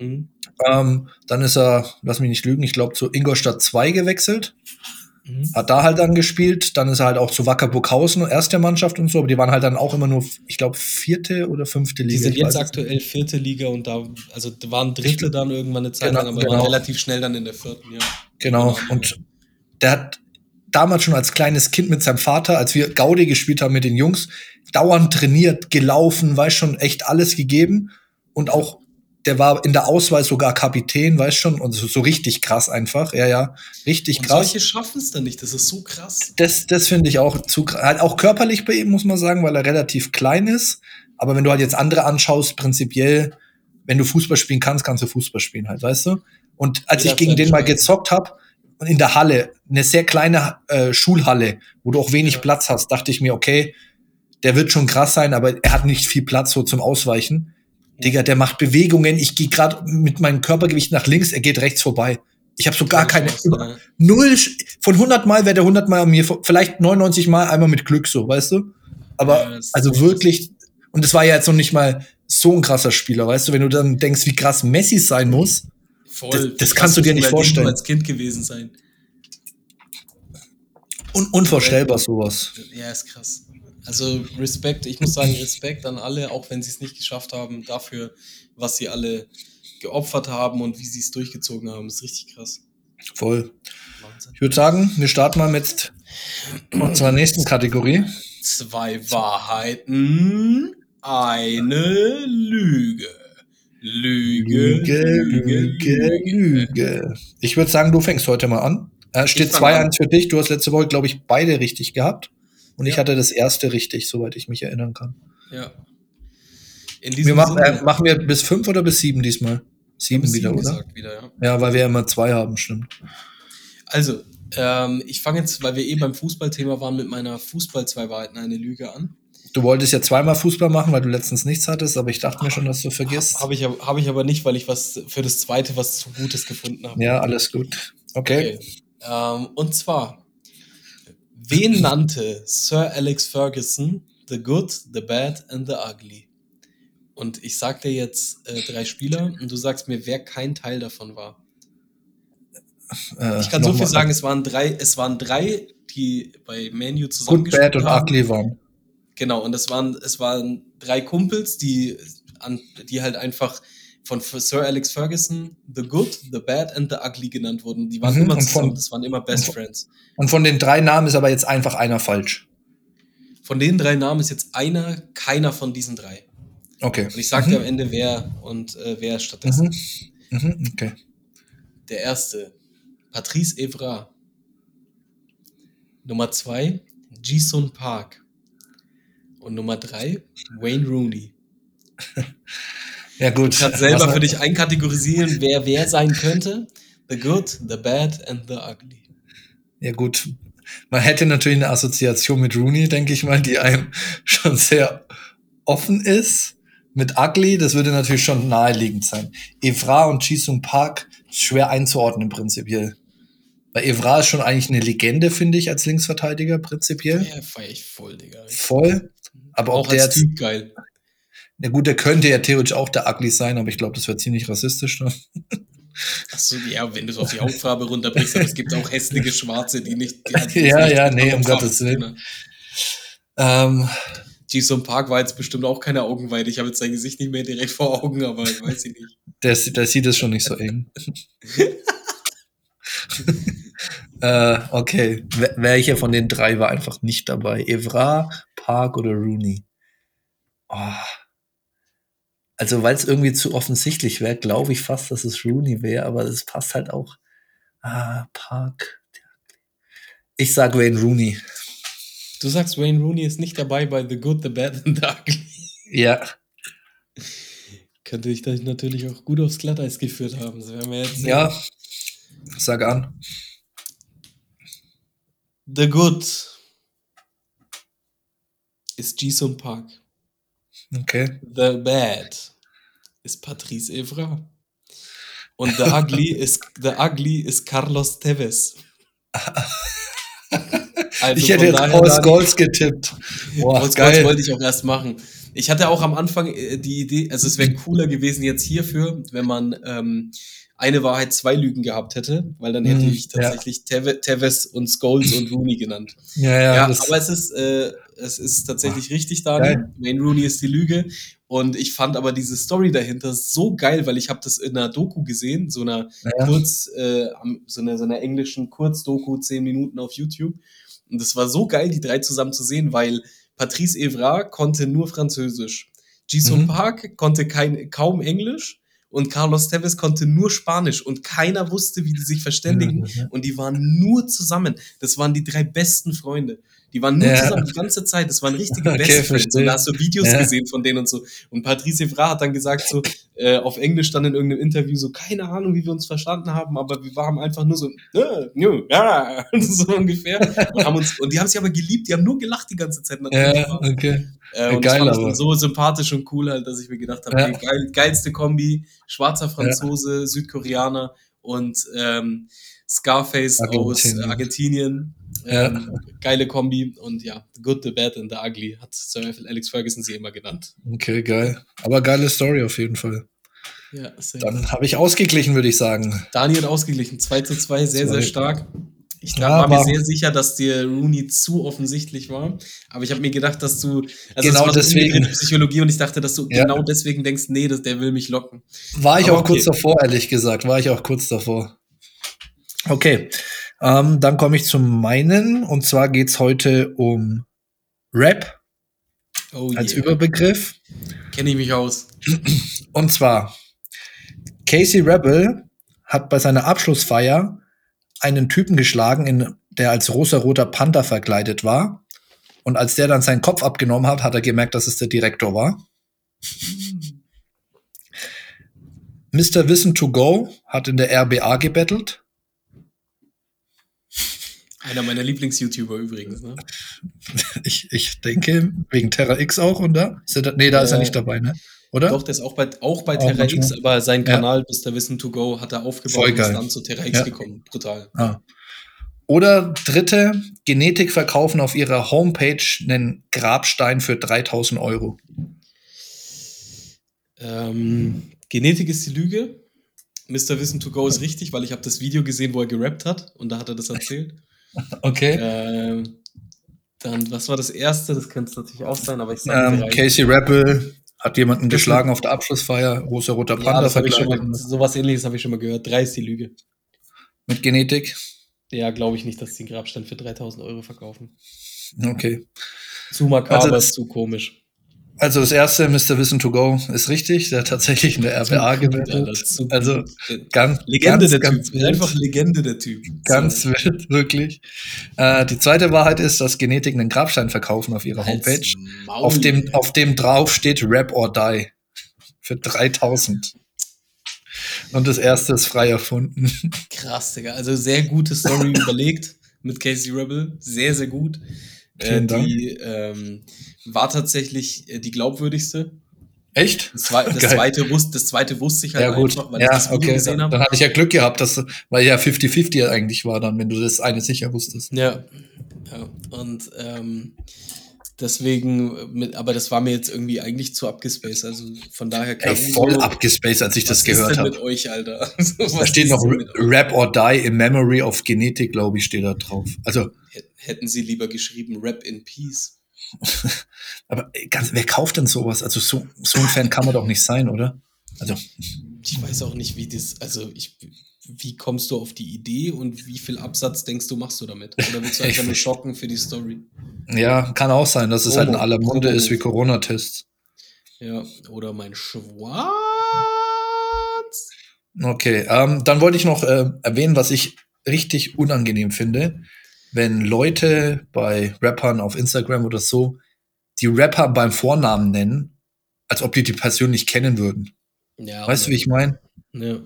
Mhm. Ähm, dann ist er, lass mich nicht lügen, ich glaube zu Ingolstadt 2 gewechselt. Mhm. Hat da halt dann gespielt. Dann ist er halt auch zu Wacker Burghausen, erste Mannschaft und so, aber die waren halt dann auch immer nur, ich glaube, vierte oder fünfte Liga. Die sind jetzt aktuell vierte Liga und da, also waren Dritte dann irgendwann eine Zeit genau, lang, aber genau. waren relativ schnell dann in der vierten, ja. Genau, genau. und der hat damals schon als kleines Kind mit seinem Vater, als wir Gaudi gespielt haben mit den Jungs, dauernd trainiert, gelaufen, weiß schon, echt alles gegeben. Und auch, der war in der Auswahl sogar Kapitän, weiß schon, und so, so richtig krass einfach. Ja, ja, richtig und krass. Solche schaffen es dann nicht, das ist so krass. Das, das finde ich auch zu krass. Halt auch körperlich bei ihm, muss man sagen, weil er relativ klein ist. Aber wenn du halt jetzt andere anschaust, prinzipiell, wenn du Fußball spielen kannst, kannst du Fußball spielen halt, weißt du? Und als ja, ich gegen den mal gezockt habe, in der Halle, eine sehr kleine äh, Schulhalle, wo du auch wenig ja. Platz hast, dachte ich mir, okay, der wird schon krass sein, aber er hat nicht viel Platz so zum Ausweichen. Digga, der macht Bewegungen. Ich gehe gerade mit meinem Körpergewicht nach links, er geht rechts vorbei. Ich habe so gar keine über, null von 100 Mal wäre der 100 Mal an mir vielleicht 99 Mal einmal mit Glück so, weißt du? Aber ja, also wirklich und es war ja jetzt noch nicht mal so ein krasser Spieler, weißt du, wenn du dann denkst, wie krass Messi sein muss, Voll. Das, das kannst du dir nicht vorstellen. als Kind gewesen sein. Un unvorstellbar sowas. Ja, ist krass. Also Respekt, ich muss sagen, Respekt an alle, auch wenn sie es nicht geschafft haben, dafür, was sie alle geopfert haben und wie sie es durchgezogen haben, ist richtig krass. Voll. Wahnsinn. Ich würde sagen, wir starten mal mit unserer nächsten Kategorie. Zwei Wahrheiten, eine Lüge. Lüge, Lüge, Lüge, Lüge. Ich würde sagen, du fängst heute mal an. Äh, steht 2-1 für dich. Du hast letzte Woche, glaube ich, beide richtig gehabt. Und ja. ich hatte das erste richtig, soweit ich mich erinnern kann. Ja. wir machen, äh, machen wir bis fünf oder bis sieben diesmal? Sieben wieder, oder? Wieder, ja. ja, weil wir ja immer zwei haben, stimmt. Also, ähm, ich fange jetzt, weil wir eben beim Fußballthema waren, mit meiner Fußball zwei Wahrheiten eine Lüge an. Du wolltest ja zweimal Fußball machen, weil du letztens nichts hattest, aber ich dachte mir schon, dass du vergisst. Habe ich, hab ich aber nicht, weil ich was für das zweite was zu Gutes gefunden habe. Ja, alles gut. Okay. okay. Ähm, und zwar, wen nannte Sir Alex Ferguson The Good, The Bad and The Ugly? Und ich sag dir jetzt äh, drei Spieler und du sagst mir, wer kein Teil davon war. Äh, ich kann so viel sagen, es waren drei, es waren drei, die bei Manu zusammen Good, Bad und Ugly waren. Genau, und es waren, es waren drei Kumpels, die, an, die halt einfach von Sir Alex Ferguson The Good, The Bad and The Ugly genannt wurden. Die waren mhm, immer zusammen, von, das waren immer Best und Friends. Und von den drei Namen ist aber jetzt einfach einer falsch. Von den drei Namen ist jetzt einer, keiner von diesen drei. Okay. Und ich sag dir mhm. am Ende, wer und äh, wer stattdessen. Mhm. Mhm, okay. Der erste, Patrice Evra. Nummer zwei, Jisun Park. Und Nummer drei, Wayne Rooney. ja, gut. Du kannst selber für dich einkategorisieren, wer wer sein könnte. The Good, The Bad and The Ugly. Ja, gut. Man hätte natürlich eine Assoziation mit Rooney, denke ich mal, die einem schon sehr offen ist. Mit Ugly, das würde natürlich schon naheliegend sein. Evra und Jisung Park schwer einzuordnen prinzipiell. Weil Evra ist schon eigentlich eine Legende, finde ich, als Linksverteidiger prinzipiell. Ja, feier ich voll, Digga. Voll. Aber auch der als Typ geil. Na gut, der könnte ja theoretisch auch der Ugly sein, aber ich glaube, das wäre ziemlich rassistisch. Ne? Achso, ja, wenn du es auf die Hautfarbe runterbrichst, aber es gibt auch hässliche Schwarze, die nicht. Die halt ja, nicht ja, nee, um Gottes Willen. Ne? Ähm, Jason Park war jetzt bestimmt auch keine Augenweide. Ich habe jetzt sein Gesicht nicht mehr direkt vor Augen, aber ich weiß ich nicht. Der, der sieht es schon nicht so eng. Äh, okay. Welcher von den drei war einfach nicht dabei? Evra, Park oder Rooney? Oh. Also, weil es irgendwie zu offensichtlich wäre, glaube ich fast, dass es Rooney wäre, aber es passt halt auch. Ah, Park. Ich sag Wayne Rooney. Du sagst, Wayne Rooney ist nicht dabei bei The Good, The Bad and The Ugly. Ja. Könnte ich dich natürlich auch gut aufs Glatteis geführt haben. Das wären wir jetzt ja. Sag an. The Good ist Jason Park. Okay. The Bad ist Patrice Evra. Und The Ugly ist The Ugly ist Carlos Tevez. Also ich hätte jetzt Paul Scholes getippt. Boah, Paul Scholes wollte ich auch erst machen. Ich hatte auch am Anfang äh, die Idee, also es wäre cooler gewesen jetzt hierfür, wenn man ähm, eine Wahrheit, zwei Lügen gehabt hätte, weil dann hätte mm, ich tatsächlich ja. Tevez und Scholes und Rooney genannt. Ja, ja. ja aber es ist, äh, es ist tatsächlich Ach, richtig, Daniel. Wayne Rooney ist die Lüge. Und ich fand aber diese Story dahinter so geil, weil ich habe das in einer Doku gesehen, so einer ja. Kurz, äh, so einer, so einer englischen Kurzdoku, zehn Minuten auf YouTube. Und das war so geil, die drei zusammen zu sehen, weil Patrice Evra konnte nur Französisch. Jason mhm. Park konnte kein, kaum Englisch und Carlos Tevez konnte nur Spanisch und keiner wusste, wie die sich verständigen mhm. und die waren nur zusammen. Das waren die drei besten Freunde. Die waren nur ja. zusammen die ganze Zeit. Das waren richtige okay, Best Friends. Und da hast du Videos ja. gesehen von denen und so. Und Patrice Evra hat dann gesagt so, äh, auf Englisch dann in irgendeinem Interview so, keine Ahnung, wie wir uns verstanden haben, aber wir waren einfach nur so, äh, ja, so ungefähr. Und, haben uns, und die haben sich aber geliebt, die haben nur gelacht die ganze Zeit. Ja, okay. Äh, und Geil, das fand ich so sympathisch und cool halt, dass ich mir gedacht habe, ja. okay, geil, geilste Kombi, schwarzer Franzose. Südkoreaner und ähm, Scarface Argentinien. aus Argentinien. Ähm, ja. Geile Kombi und ja, The Good, The Bad and The Ugly hat Sir Alex Ferguson sie immer genannt. Okay, geil. Aber geile Story auf jeden Fall. Ja, Dann habe ich ausgeglichen, würde ich sagen. Daniel ausgeglichen. 2 zu 2, sehr, sehr stark. Ich ja, war mir sehr sicher, dass dir Rooney zu offensichtlich war. Aber ich habe mir gedacht, dass du. Also genau deswegen. Psychologie und ich dachte, dass du ja. genau deswegen denkst, nee, das, der will mich locken. War ich Aber auch okay. kurz davor, ehrlich gesagt. War ich auch kurz davor. Okay. Ähm, dann komme ich zum meinen. Und zwar geht es heute um Rap oh als yeah. Überbegriff. Kenne ich mich aus. Und zwar, Casey Rebel hat bei seiner Abschlussfeier einen Typen geschlagen, in, der als rosa-roter Panther verkleidet war. Und als der dann seinen Kopf abgenommen hat, hat er gemerkt, dass es der Direktor war. Mr. Wissen to Go hat in der RBA gebettelt. Einer meiner Lieblings-YouTuber übrigens, ne? Ich, ich denke, wegen Terra X auch, oder? Ist er nee, da äh, ist er nicht dabei, ne? Oder? Doch, der ist auch bei, auch bei auch Terra X, aber sein Kanal ja. Mr. Wissen to Go hat er aufgebaut und ist dann zu Terra X ja. gekommen. Brutal. Ah. Oder dritte, Genetik verkaufen auf ihrer Homepage einen Grabstein für 3000 Euro. Ähm, Genetik ist die Lüge. Mr. Wissen to Go ist richtig, weil ich habe das Video gesehen, wo er gerappt hat und da hat er das erzählt. Okay. Ähm, dann, was war das erste? Das könnte es natürlich auch sein, aber ich sage. Ähm, Casey Rappel hat jemanden geschlagen auf der Abschlussfeier, rosa roter Panda. Ja, das ich schon mal, sowas ähnliches habe ich schon mal gehört. Drei ist die Lüge. Mit Genetik? Ja, glaube ich nicht, dass die den Grabstein für 3000 Euro verkaufen. Okay. Zu makaber, also, zu komisch. Also das erste, Mr. Wissen to Go, ist richtig. Der hat tatsächlich in der RBA gewettet. Also ganz, Legende ganz, der ganz Typ. Wild. Einfach Legende der Typ. Ganz so. wild, wirklich. Äh, die zweite Wahrheit ist, dass Genetik einen Grabstein verkaufen auf ihrer Homepage. Auf dem, auf dem drauf steht Rap or Die. Für 3000. Und das erste ist frei erfunden. Krass, Digga. Also sehr gute Story überlegt mit Casey Rebel. Sehr, sehr gut. Äh, die ähm, war tatsächlich äh, die glaubwürdigste. Echt? Das, zwe das zweite, wusste, das zweite wusste ich halt ja, gut. einfach, weil ja, ich das Video okay. gesehen habe. Dann hatte ich ja Glück gehabt, dass, weil ja 50-50 eigentlich war dann, wenn du das eine sicher wusstest. Ja. ja. Und ähm, deswegen, mit, aber das war mir jetzt irgendwie eigentlich zu abgespaced. Also von daher Ey, voll abgespaced, als ich das gehört habe. mit euch, Alter? da steht noch Rap or Die in Memory of Genetic, glaube ich, steht da drauf. Also hätten sie lieber geschrieben Rap in Peace. Aber ganz, wer kauft denn sowas? Also so, so ein Fan kann man doch nicht sein, oder? Also. Ich weiß auch nicht, wie das, also ich, wie kommst du auf die Idee und wie viel Absatz denkst du, machst du damit? Oder willst du einfach nur schocken für die Story? Ja, kann auch sein, dass es halt in aller Munde ist wie Corona-Tests. Ja, oder mein Schwanz. Okay, ähm, dann wollte ich noch äh, erwähnen, was ich richtig unangenehm finde, wenn Leute bei Rappern auf Instagram oder so die Rapper beim Vornamen nennen, als ob die die persönlich kennen würden. Ja, weißt du, wie ich meine? Ja.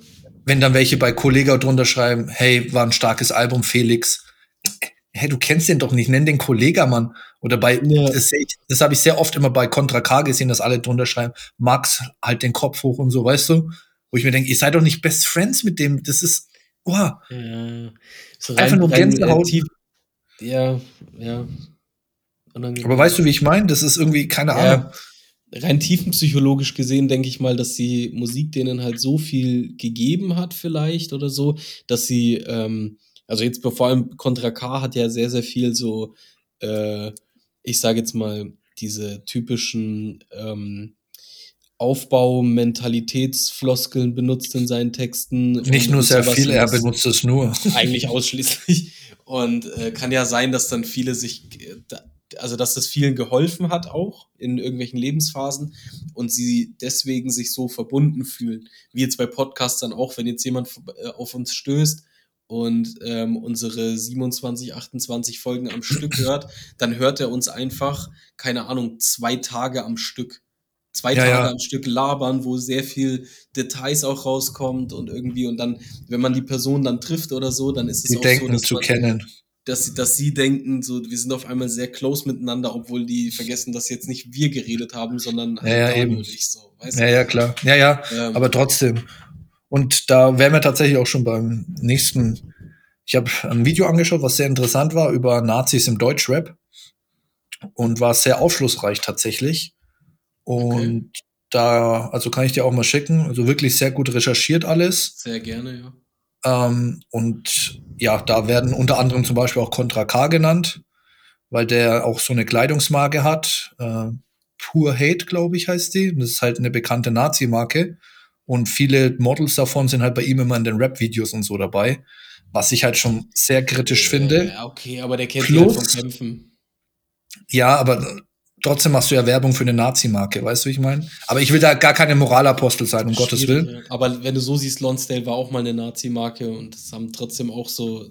Wenn dann welche bei Kollega drunter schreiben, hey, war ein starkes Album, Felix. Hey, du kennst den doch nicht, nenn den Kollega, Mann. Oder bei, ja. das, das habe ich sehr oft immer bei Contra K gesehen, dass alle drunter schreiben, Max, halt den Kopf hoch und so, weißt du? Wo ich mir denke, ihr seid doch nicht Best Friends mit dem, das ist, oh. Ja. So rein, Einfach nur Gänsehaut. Rein, ja, ja. Aber weißt du, wie ich meine? Das ist irgendwie, keine ja. Rein tiefenpsychologisch gesehen denke ich mal, dass die Musik denen halt so viel gegeben hat vielleicht oder so, dass sie, ähm, also jetzt vor allem Contra K hat ja sehr, sehr viel so, äh, ich sage jetzt mal, diese typischen ähm, Aufbau-Mentalitätsfloskeln benutzt in seinen Texten. Nicht nur sehr viel, er benutzt es nur. Eigentlich ausschließlich. Und äh, kann ja sein, dass dann viele sich äh, also dass das vielen geholfen hat auch in irgendwelchen Lebensphasen und sie deswegen sich so verbunden fühlen. Wie jetzt bei Podcastern auch, wenn jetzt jemand äh, auf uns stößt und ähm, unsere 27, 28 Folgen am Stück hört, dann hört er uns einfach, keine Ahnung, zwei Tage am Stück. Zwei ja, Tage ja. am Stück labern, wo sehr viel Details auch rauskommt und irgendwie und dann, wenn man die Person dann trifft oder so, dann ist es die auch denken so, dass zu kennen dass sie, dass sie denken, so, wir sind auf einmal sehr close miteinander, obwohl die vergessen, dass jetzt nicht wir geredet haben, sondern halt ja, ja, eben. ich so. Weißt ja, du? ja, klar. Ja, ja, ähm, aber trotzdem. Und da wären wir tatsächlich auch schon beim nächsten. Ich habe ein Video angeschaut, was sehr interessant war über Nazis im Deutschrap und war sehr aufschlussreich tatsächlich. Und okay. da, also kann ich dir auch mal schicken. Also wirklich sehr gut recherchiert alles. Sehr gerne, ja. Ähm, und ja, da werden unter anderem zum Beispiel auch Contra K genannt, weil der auch so eine Kleidungsmarke hat. Äh, Pure Hate, glaube ich, heißt die. das ist halt eine bekannte Nazi-Marke. Und viele Models davon sind halt bei ihm immer in den Rap-Videos und so dabei. Was ich halt schon sehr kritisch finde. Ja, okay, aber der kennt Plus, halt vom Kämpfen. Ja, aber trotzdem machst du ja Werbung für eine Nazi-Marke, weißt du, wie ich meine? Aber ich will da gar keine Moralapostel sein, um Gottes Willen. Aber wenn du so siehst, Lonsdale war auch mal eine Nazi-Marke und das haben trotzdem auch so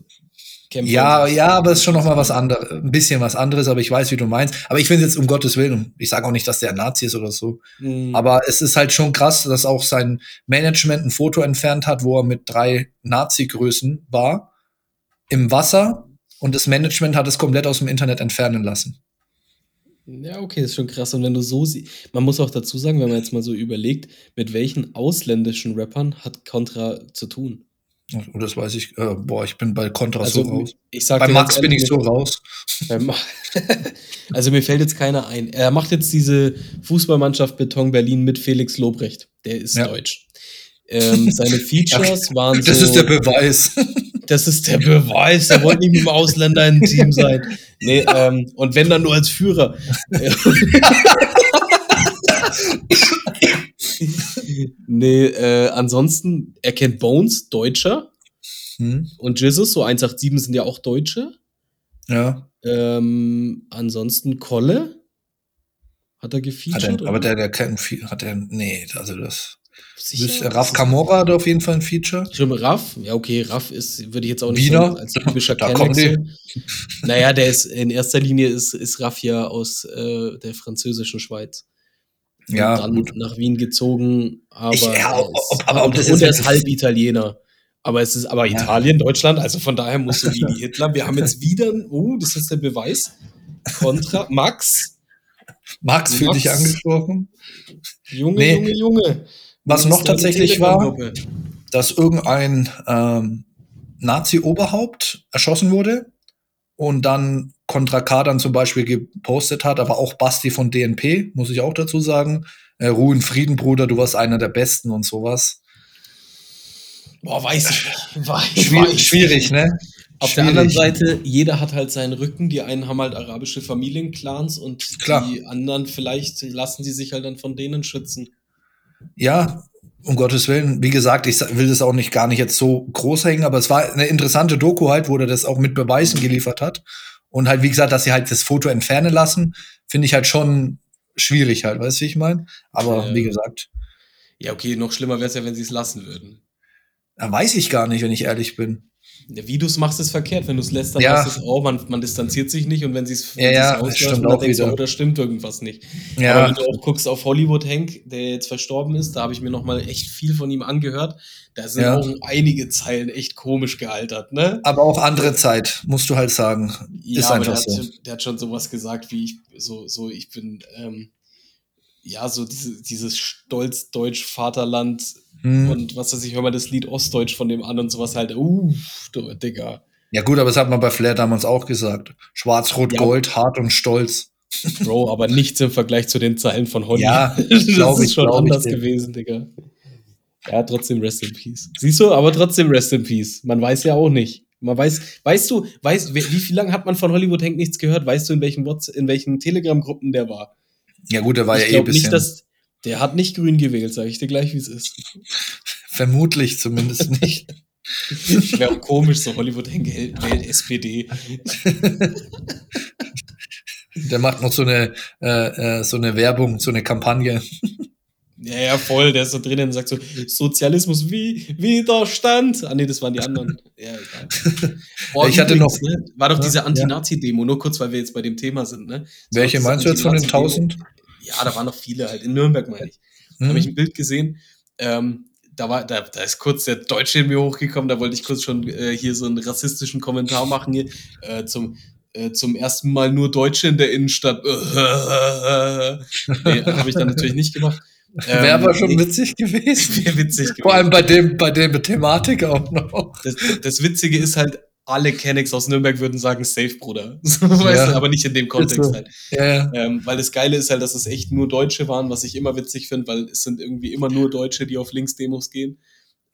Kämpfer. Ja, ja, aber es ist schon noch mal was anderes, ein bisschen was anderes, aber ich weiß, wie du meinst. Aber ich finde jetzt um Gottes Willen, ich sage auch nicht, dass der ein Nazi ist oder so. Mhm. Aber es ist halt schon krass, dass auch sein Management ein Foto entfernt hat, wo er mit drei Nazi-Größen war, im Wasser und das Management hat es komplett aus dem Internet entfernen lassen. Ja, okay, ist schon krass. Und wenn du so siehst, man muss auch dazu sagen, wenn man jetzt mal so überlegt, mit welchen ausländischen Rappern hat Contra zu tun? Oh, das weiß ich. Äh, boah, ich bin bei Contra also, so raus. Ich sag bei Max bin ich so raus. also mir fällt jetzt keiner ein. Er macht jetzt diese Fußballmannschaft Beton Berlin mit Felix Lobrecht. Der ist ja. deutsch. Ähm, seine Features waren so. Das ist der Beweis. Das ist der Beweis. Er wollte nicht mit dem Ausländer im Team sein. Nee, ähm, und wenn dann nur als Führer. nee, äh, ansonsten, er kennt Bones, Deutscher. Hm. Und Jesus, so 187 sind ja auch Deutsche. Ja. Ähm, ansonsten Kolle. Hat er gefeatured? Hat er, aber der, der kennt viel, hat er, nee, also das. Sicher? Raff Kamora hat auf jeden Fall ein Feature. Stimmt, Raff? Ja, okay, Raff ist, würde ich jetzt auch nicht Wiener? So als typischer da Naja, der ist in erster Linie ist, ist Raff ja aus äh, der französischen Schweiz. Und ja, dann gut. nach Wien gezogen, aber, ich, ja, ob, ob, aber ob das und er ist halb Italiener. Aber es ist aber ja. Italien, Deutschland, also von daher musst du wie Hitler. Wir haben jetzt wieder, oh, das ist der Beweis. Kontra Max. Max fühlt dich angesprochen. Junge, nee. Junge, Junge. Was noch tatsächlich war, dass irgendein ähm, Nazi-Oberhaupt erschossen wurde und dann Contra K dann zum Beispiel gepostet hat, aber auch Basti von DNP, muss ich auch dazu sagen. Äh, Ruhe in Frieden, Bruder, du warst einer der Besten und sowas. Boah, weiß ich. Weiß, schwierig, weiß schwierig, ne? Auf schwierig. der anderen Seite, jeder hat halt seinen Rücken. Die einen haben halt arabische Familienclans und Klar. die anderen vielleicht lassen sie sich halt dann von denen schützen. Ja, um Gottes Willen, wie gesagt, ich will das auch nicht gar nicht jetzt so groß hängen, aber es war eine interessante Doku halt, wo er das auch mit Beweisen geliefert hat. Und halt, wie gesagt, dass sie halt das Foto entfernen lassen, finde ich halt schon schwierig halt, weißt du, wie ich meine? Aber ja. wie gesagt. Ja, okay, noch schlimmer wäre es ja, wenn sie es lassen würden. Da weiß ich gar nicht, wenn ich ehrlich bin. Wie du es machst, ist verkehrt. Wenn du es lässt, dann ja. heißt es auch, man, man distanziert sich nicht und wenn sie es ja, ja, auslassen, dann denkst du, oh, da stimmt irgendwas nicht. Ja. Aber wenn du auch guckst auf Hollywood Hank, der jetzt verstorben ist, da habe ich mir nochmal echt viel von ihm angehört. Da sind ja. auch einige Zeilen echt komisch gealtert, ne? Aber auch andere Zeit, musst du halt sagen. Ja, ist einfach der, so. hat, der hat schon sowas gesagt, wie ich, so, so, ich bin, ähm, ja, so diese, dieses stolz deutsch Vaterland hm. und was weiß ich, hör mal das Lied Ostdeutsch von dem an und sowas halt, uh, du, Digga. Ja gut, aber das hat man bei Flair damals auch gesagt. Schwarz, Rot, ja. Gold, hart und stolz. Bro, aber nichts im Vergleich zu den Zeilen von Holly. Ja, das ist schon anders gewesen, Digga. Ja, trotzdem Rest in Peace. Siehst du, aber trotzdem Rest in Peace. Man weiß ja auch nicht. Man weiß, weißt du, weißt, wie viel lange hat man von Hollywood Hank nichts gehört? Weißt du, in welchen WhatsApp, in welchen Telegram-Gruppen der war? Ja, gut, der war ich ja eh ein bisschen. Nicht, dass, der hat nicht grün gewählt, sage ich dir gleich, wie es ist. Vermutlich zumindest nicht. Wäre auch komisch, so Hollywood wählt SPD. Der macht noch so eine, äh, äh, so eine Werbung, so eine Kampagne. Ja, ja, voll. Der ist so drinnen und sagt so: Sozialismus wie Widerstand. Ah, nee, das waren die anderen. Ja, egal. Oh, ich hatte noch. Ne, war doch diese Anti-Nazi-Demo, nur kurz, weil wir jetzt bei dem Thema sind. Ne? So Welche meinst du jetzt von den 1000? Ja, da waren noch viele halt. In Nürnberg, meine ich. Da mhm. habe ich ein Bild gesehen. Ähm, da, war, da, da ist kurz der Deutsche in mir hochgekommen. Da wollte ich kurz schon äh, hier so einen rassistischen Kommentar machen hier, äh, zum äh, zum ersten Mal nur Deutsche in der Innenstadt. nee, habe ich dann natürlich nicht gemacht. Ähm, Wäre aber schon witzig gewesen. Witzig gewesen. Vor allem bei dem, bei dem Thematik auch noch. Das, das Witzige ist halt, alle Kennex aus Nürnberg würden sagen, safe, Bruder. weißt ja. du, aber nicht in dem Kontext so. halt. Ja. Ähm, weil das Geile ist halt, dass es echt nur Deutsche waren, was ich immer witzig finde, weil es sind irgendwie immer nur Deutsche, die auf Linksdemos gehen.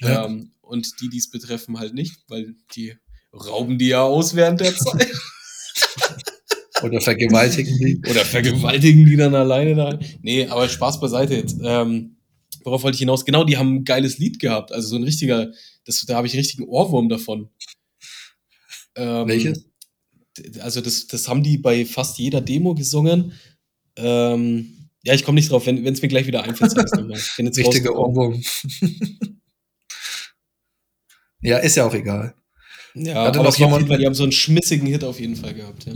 Ja. Ähm, und die, die es betreffen, halt nicht, weil die rauben die ja aus während der Zeit. Oder vergewaltigen die. Oder vergewaltigen die dann alleine da. Nee, aber Spaß beiseite jetzt. Ähm, worauf wollte ich hinaus? Genau, die haben ein geiles Lied gehabt. Also so ein richtiger, das, da habe ich einen richtigen Ohrwurm davon. Ähm, Welches? Also das, das haben die bei fast jeder Demo gesungen. Ähm, ja, ich komme nicht drauf. Wenn es mir gleich wieder einfällt, Richtige Ohrwurm. ja, ist ja auch egal. Ja, aber auf jeden Fall, die haben so einen schmissigen Hit auf jeden Fall gehabt. Ja.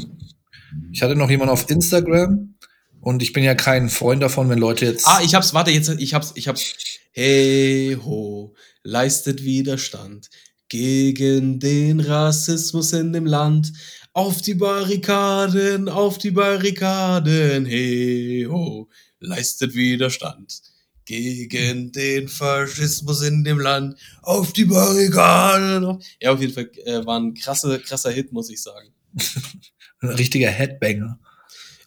Ich hatte noch jemanden auf Instagram und ich bin ja kein Freund davon, wenn Leute jetzt. Ah, ich hab's, warte, jetzt, ich hab's, ich hab's. Hey ho, leistet Widerstand gegen den Rassismus in dem Land. Auf die Barrikaden, auf die Barrikaden, hey ho, leistet Widerstand gegen den Faschismus in dem Land. Auf die Barrikaden. Ja, auf jeden Fall äh, war ein krasser, krasser Hit, muss ich sagen. ein richtiger Headbanger.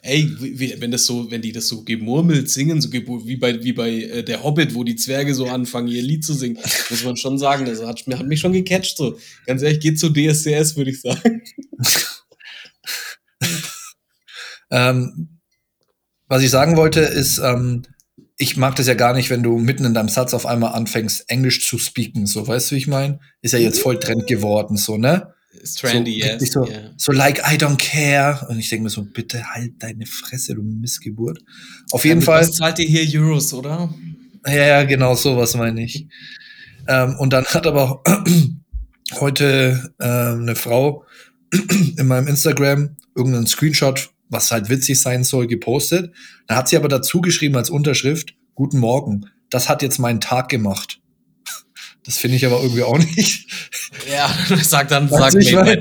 Ey, wenn das so, wenn die das so gemurmelt singen, so wie bei, wie bei äh, der Hobbit, wo die Zwerge so anfangen, ihr Lied zu singen, muss man schon sagen, das hat, hat mich schon gecatcht. So. Ganz ehrlich, geht zu DSCS, würde ich sagen. ähm, was ich sagen wollte, ist, ähm, ich mag das ja gar nicht, wenn du mitten in deinem Satz auf einmal anfängst, Englisch zu speaken. So, weißt du, wie ich meine? Ist ja jetzt voll Trend geworden, so, ne? Strandy, so, yes. So, yeah. so like I don't care. Und ich denke mir so, bitte halt deine Fresse, du Missgeburt. Auf jeden ja, Fall. Was zahlt ihr hier Euros, oder? Ja, ja, genau, sowas meine ich. Ähm, und dann hat aber heute ähm, eine Frau in meinem Instagram irgendeinen Screenshot, was halt witzig sein soll, gepostet. Da hat sie aber dazu geschrieben als Unterschrift, Guten Morgen, das hat jetzt meinen Tag gemacht. Das finde ich aber irgendwie auch nicht. Ja, sag dann, sag mir.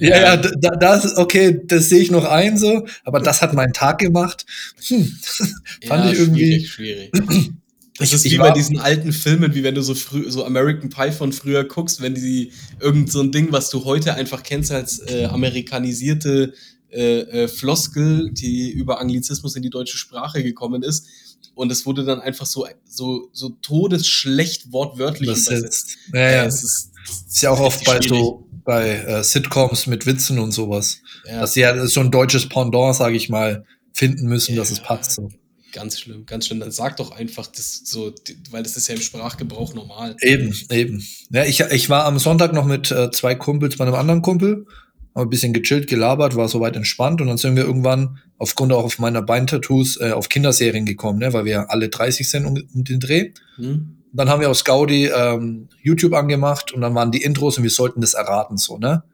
Ja, ja, da, das, okay, das sehe ich noch ein so, aber das hat meinen Tag gemacht. Hm. Fand ja, ich irgendwie. Schwierig, schwierig. Das ist ich, wie bei diesen alten Filmen, wie wenn du so früh, so American Pie von früher guckst, wenn die irgend so ein Ding, was du heute einfach kennst als äh, amerikanisierte äh, äh, Floskel, die über Anglizismus in die deutsche Sprache gekommen ist, und es wurde dann einfach so, so, so todesschlecht wortwörtlich das übersetzt. Ja, ja. ja. Es ist, ist ja auch oft bei so bei äh, Sitcoms mit Witzen und sowas. Ja. Dass sie ja so ein deutsches Pendant, sage ich mal, finden müssen, ja. dass es passt. So. Ganz schlimm, ganz schlimm. Dann sag doch einfach das so, weil das ist ja im Sprachgebrauch normal. Eben, eben. Ja, ich, ich war am Sonntag noch mit äh, zwei Kumpels bei einem anderen Kumpel, haben ein bisschen gechillt, gelabert, war soweit entspannt und dann sind wir irgendwann aufgrund auch auf meiner Beintattoos äh, auf Kinderserien gekommen, ne, weil wir alle 30 sind um, um den Dreh. Hm. Dann haben wir aus Gaudi ähm, YouTube angemacht und dann waren die Intros und wir sollten das erraten, so, ne?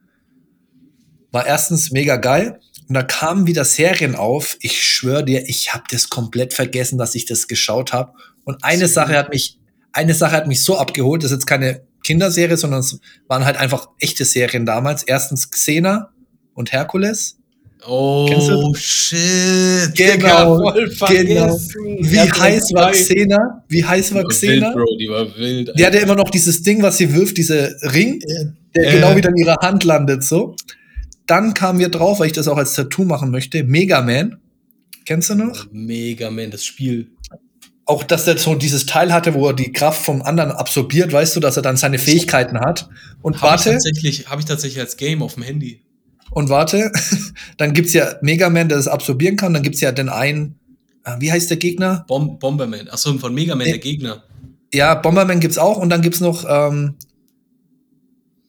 War erstens mega geil und da kamen wieder Serien auf. Ich schwöre dir, ich habe das komplett vergessen, dass ich das geschaut habe. Und eine. Sache hat mich, eine Sache hat mich so abgeholt. Das ist jetzt keine Kinderserie, sondern es waren halt einfach echte Serien damals. Erstens Xena und Herkules. Oh shit. Genau, voll genau. Wie heiß war Xena? Wie heiß war Xena? Wild, Bro, die war wild. Alter. Die hatte immer noch dieses Ding, was sie wirft, diese Ring, der äh. genau wieder in ihrer Hand landet, so. Dann kamen wir drauf, weil ich das auch als Tattoo machen möchte, Mega Man. Kennst du noch? Mega Man, das Spiel. Auch, dass er so dieses Teil hatte, wo er die Kraft vom anderen absorbiert, weißt du, dass er dann seine Fähigkeiten hat. Und hab warte. Ich tatsächlich, habe ich tatsächlich als Game auf dem Handy. Und warte, dann gibt's ja Mega Man, der das absorbieren kann. Dann gibt's ja den einen, äh, wie heißt der Gegner? Bom Bomberman. Achso, von Mega Man, äh, der Gegner. Ja, Bomberman gibt's auch. Und dann gibt's noch, ähm,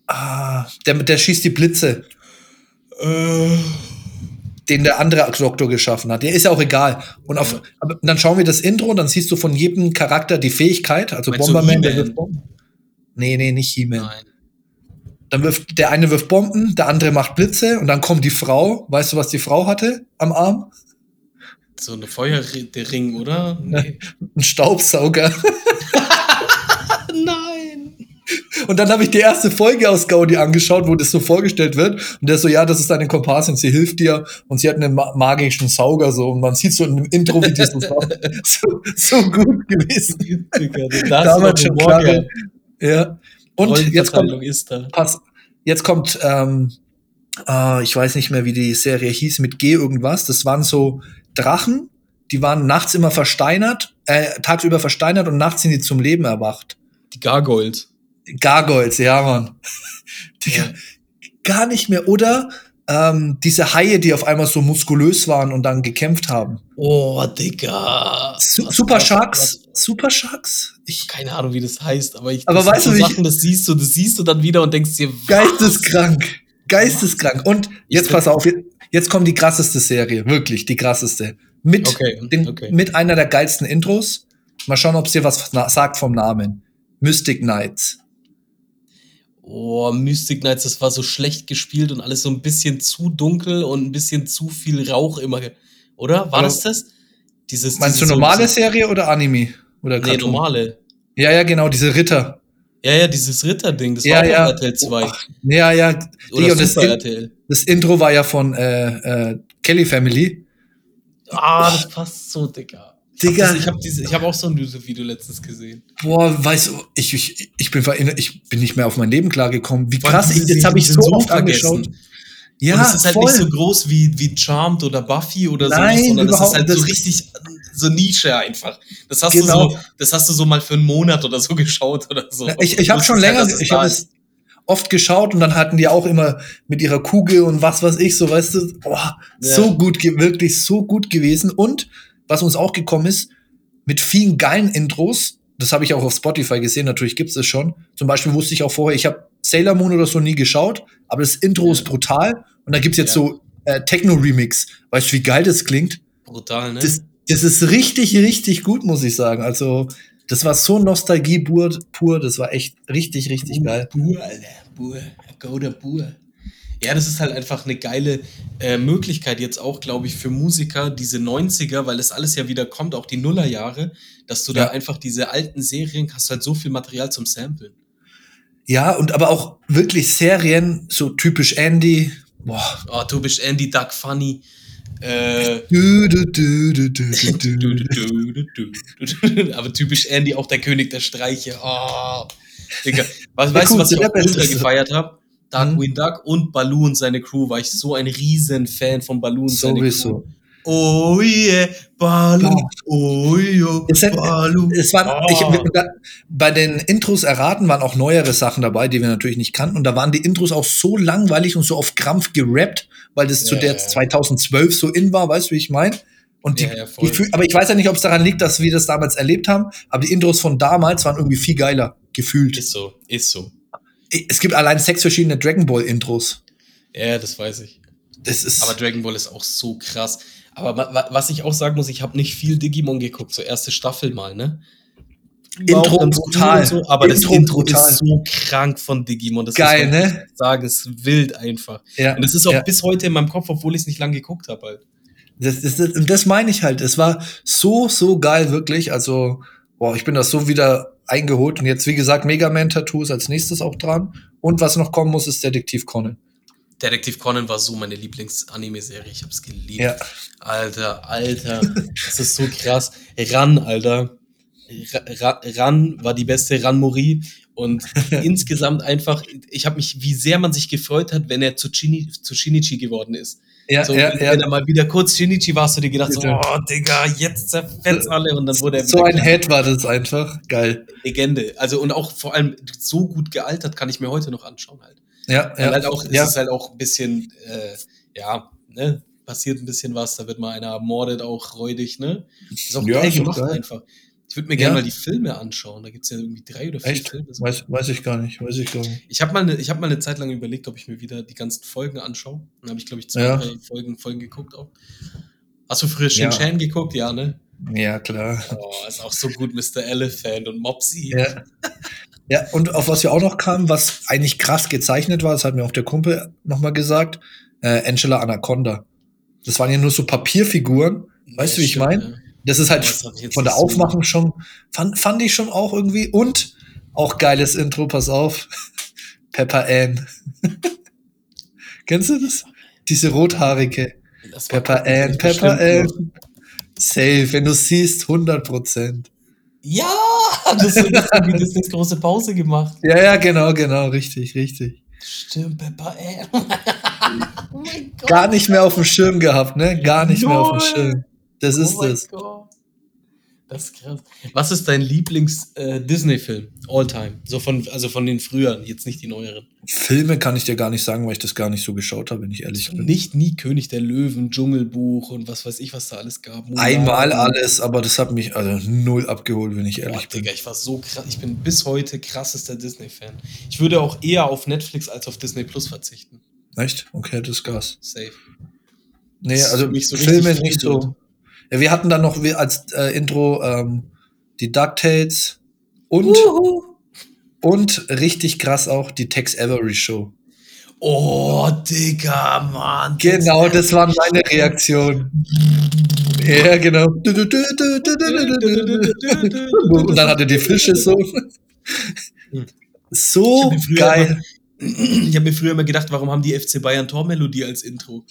ah, der, der schießt die Blitze. Äh. Den der andere Doktor geschaffen hat. Der ist ja auch egal. Und auf, ja. dann schauen wir das Intro und dann siehst du von jedem Charakter die Fähigkeit. Also Meinst Bomberman, der wirft Bomben. Nee, nee, nicht He-Man. Dann wirft, der eine wirft Bomben, der andere macht Blitze und dann kommt die Frau. Weißt du, was die Frau hatte am Arm? So eine Feuerring, oder? Nee. Ein Staubsauger. Und dann habe ich die erste Folge aus Gaudi angeschaut, wo das so vorgestellt wird. Und der so, ja, das ist deine Komparsin, sie hilft dir und sie hat einen magischen Sauger so. Und man sieht so in dem Intro, wie das so, so gut gewesen. Damals schon klare, ja. Und jetzt kommt, pass, jetzt kommt, ähm, äh, ich weiß nicht mehr, wie die Serie hieß, mit G irgendwas. Das waren so Drachen, die waren nachts immer versteinert, äh, tagsüber versteinert und nachts sind die zum Leben erwacht. Die Gargoyles. Gargoyles, ja, Mann. Digga, ja. gar nicht mehr. Oder ähm, diese Haie, die auf einmal so muskulös waren und dann gekämpft haben. Oh, Digga. Su was, Super was, Sharks? Was? Super Sharks? Ich keine Ahnung, wie das heißt, aber ich aber weißt so du, Sachen, das siehst du, das siehst du dann wieder und denkst dir? Geisteskrank. Geisteskrank. Und jetzt pass auf, jetzt kommt die krasseste Serie, wirklich die krasseste. Mit, okay, den, okay. mit einer der geilsten Intros. Mal schauen, ob es dir was sagt vom Namen. Mystic Knights. Oh, Mystic Knights, das war so schlecht gespielt und alles so ein bisschen zu dunkel und ein bisschen zu viel Rauch immer. Oder? War Aber das das? Dieses, meinst dieses du normale so, Serie oder Anime? Oder nee, normale. Ja, ja, genau, diese Ritter. Ja, ja, dieses Ritter-Ding, das ja, war ja. RTL 2. Oh, ja, ja. Oder das, RTL. das Intro war ja von äh, äh, Kelly Family. Ah, oh. das passt so, Digga. Digga. Ich habe hab auch so ein YouTube-Video letztens gesehen. Boah, weißt du, ich, ich, ich, bin, ich bin nicht mehr auf mein Leben klargekommen. Wie krass, ich, jetzt habe ich so oft angeschaut. Ja, und es ist halt voll. nicht so groß wie, wie Charmed oder Buffy oder Nein, sowas, sondern das ist halt so richtig so Nische einfach. Das hast genau. du so, das hast du so mal für einen Monat oder so geschaut oder so. Ja, ich ich habe schon länger, halt, ich habe es oft geschaut und dann hatten die auch immer mit ihrer Kugel und was weiß ich, so weißt du, boah, ja. so gut, wirklich so gut gewesen und was uns auch gekommen ist, mit vielen geilen Intros. Das habe ich auch auf Spotify gesehen, natürlich gibt es es schon. Zum Beispiel wusste ich auch vorher, ich habe Sailor Moon oder so nie geschaut, aber das Intro ja. ist brutal. Und da gibt es jetzt ja. so äh, Techno-Remix. Weißt du, wie geil das klingt? Brutal, ne? Das, das ist richtig, richtig gut, muss ich sagen. Also, das war so Nostalgie pur, pur das war echt richtig, richtig Bur, geil. Bur, Alter, Bur, go der Bur. Ja, das ist halt einfach eine geile äh, Möglichkeit jetzt auch, glaube ich, für Musiker, diese 90er, weil es alles ja wieder kommt, auch die Nullerjahre, dass du ja. da einfach diese alten Serien hast halt so viel Material zum Samplen. Ja, und aber auch wirklich Serien, so typisch Andy. Boah. Oh, typisch Andy, Duck Funny. aber typisch Andy, auch der König der Streiche. Oh, Digga. Was, weißt du, was ich auch gefeiert habe? Darkwing mhm. Duck und Baloo und seine Crew war ich so ein riesen Fan von Baloo und seine Crew. Oh yeah, Baloo, oh yeah, es hat. Es waren, oh. ich, da, bei den Intros erraten waren auch neuere Sachen dabei, die wir natürlich nicht kannten. Und da waren die Intros auch so langweilig und so auf Krampf gerappt, weil das yeah. zu der 2012 so in war, weißt du, wie ich meine? Und die, ja, ja, fühl, aber ich weiß ja nicht, ob es daran liegt, dass wir das damals erlebt haben, aber die Intros von damals waren irgendwie viel geiler, gefühlt. Ist so, ist so. Es gibt allein sechs verschiedene Dragon Ball Intros. Ja, das weiß ich. Das ist aber Dragon Ball ist auch so krass. Aber was ich auch sagen muss, ich habe nicht viel Digimon geguckt, so erste Staffel mal, ne? Intro brutal. So, aber Intro das Intro brutal. ist so krank von Digimon. Das Geil, ne? Ich sagen, es ist wild einfach. Ja. Und das ist auch ja. bis heute in meinem Kopf, obwohl ich es nicht lange geguckt habe halt. Das, das, das, das meine ich halt. Es war so, so geil, wirklich. Also, boah, ich bin das so wieder eingeholt. Und jetzt, wie gesagt, Mega Man Tattoo ist als nächstes auch dran. Und was noch kommen muss, ist Detektiv Conan. Detektiv Conan war so meine Lieblings-Anime-Serie. Ich hab's geliebt. Ja. Alter, Alter. das ist so krass. Ran, Alter. Ran war die beste Ran Mori und insgesamt einfach, ich habe mich, wie sehr man sich gefreut hat, wenn er zu, Chini, zu Shinichi geworden ist. Ja, so, ja, wenn, ja. wenn er mal wieder kurz Shinichi war, hast du dir gedacht, so, oh, Digga, jetzt zerfetzt alle und dann wurde er So ein Head war das einfach. Geil. Legende. Also und auch vor allem so gut gealtert, kann ich mir heute noch anschauen halt. Ja, ja. Halt auch, ja. Es ist halt auch ein bisschen, äh, ja, ne, passiert ein bisschen was, da wird mal einer ermordet, auch räudig, ne? Ist auch Ja, geil gemacht geil. einfach. Ich würde mir gerne Ja. mal die Filme anschauen. Da gibt's ja irgendwie drei oder vier Echt? Filme. Weiß, weiß ich gar nicht. Weiß ich gar nicht. Ich habe mal, ne, ich hab mal eine Zeit lang überlegt, ob ich mir wieder die ganzen Folgen anschaue. Dann habe ich, glaube ich, zwei, Ja. drei Folgen, Folgen geguckt auch. Hast du früher Ja. Shin Chan geguckt? Ja, ne? Ja, klar. Oh, ist auch so gut, Mr. Elephant und Mopsy. Ja. Ja, und auf was wir auch noch kamen, was eigentlich krass gezeichnet war, das hat mir auch der Kumpel nochmal gesagt, äh, Angela Anaconda. Das waren ja nur so Papierfiguren. Weißt du, wie ich stimmt, meine? ja. Das ist halt Das von der Aufmachung schon, fand, fand ich schon auch irgendwie. Und auch geiles Intro, pass auf. Pepper Ann. Kennst du das? Diese rothaarige. Das Pepper Ann, Pepper. Ann. Safe, wenn du siehst, 100 Prozent. Ja, das ist wie Disneys große Pause gemacht. Ja, ja, genau, genau, richtig, richtig. Stimmt, Pepper Ann. oh mein Gott. Gar nicht mehr auf dem Schirm gehabt, ne? Gar nicht mehr auf dem Null. Schirm. Das ist oh mein das. Gott. Das ist krass. Was ist dein Lieblings-Disney-Film? All-time. So von, also von den früheren, jetzt nicht die neueren. Filme kann ich dir gar nicht sagen, weil ich das gar nicht so geschaut habe, wenn ich ehrlich bin. Nicht nie König der Löwen, Dschungelbuch und was weiß ich, was da alles gab. Mulan. Einmal alles, aber das hat mich also null abgeholt, wenn ich Boah, ehrlich bin. Digga, ich war so krass. Ich bin bis heute krassester Disney-Fan. Ich würde auch eher auf Netflix als auf Disney Plus verzichten. Echt? Okay, das ist krass. Safe. Nee, ist also für mich so Filme nicht so. Wir hatten dann noch als äh, Intro ähm, die DuckTales und, und richtig krass auch die Tex Avery Show. Oh, Digga, Mann. Genau, das war meine Reaktion. Ja, genau. Und dann hatte die Fische so. Ich So früher geil. Ich habe mir früher immer gedacht, warum haben die FC Bayern Tormelodie als Intro?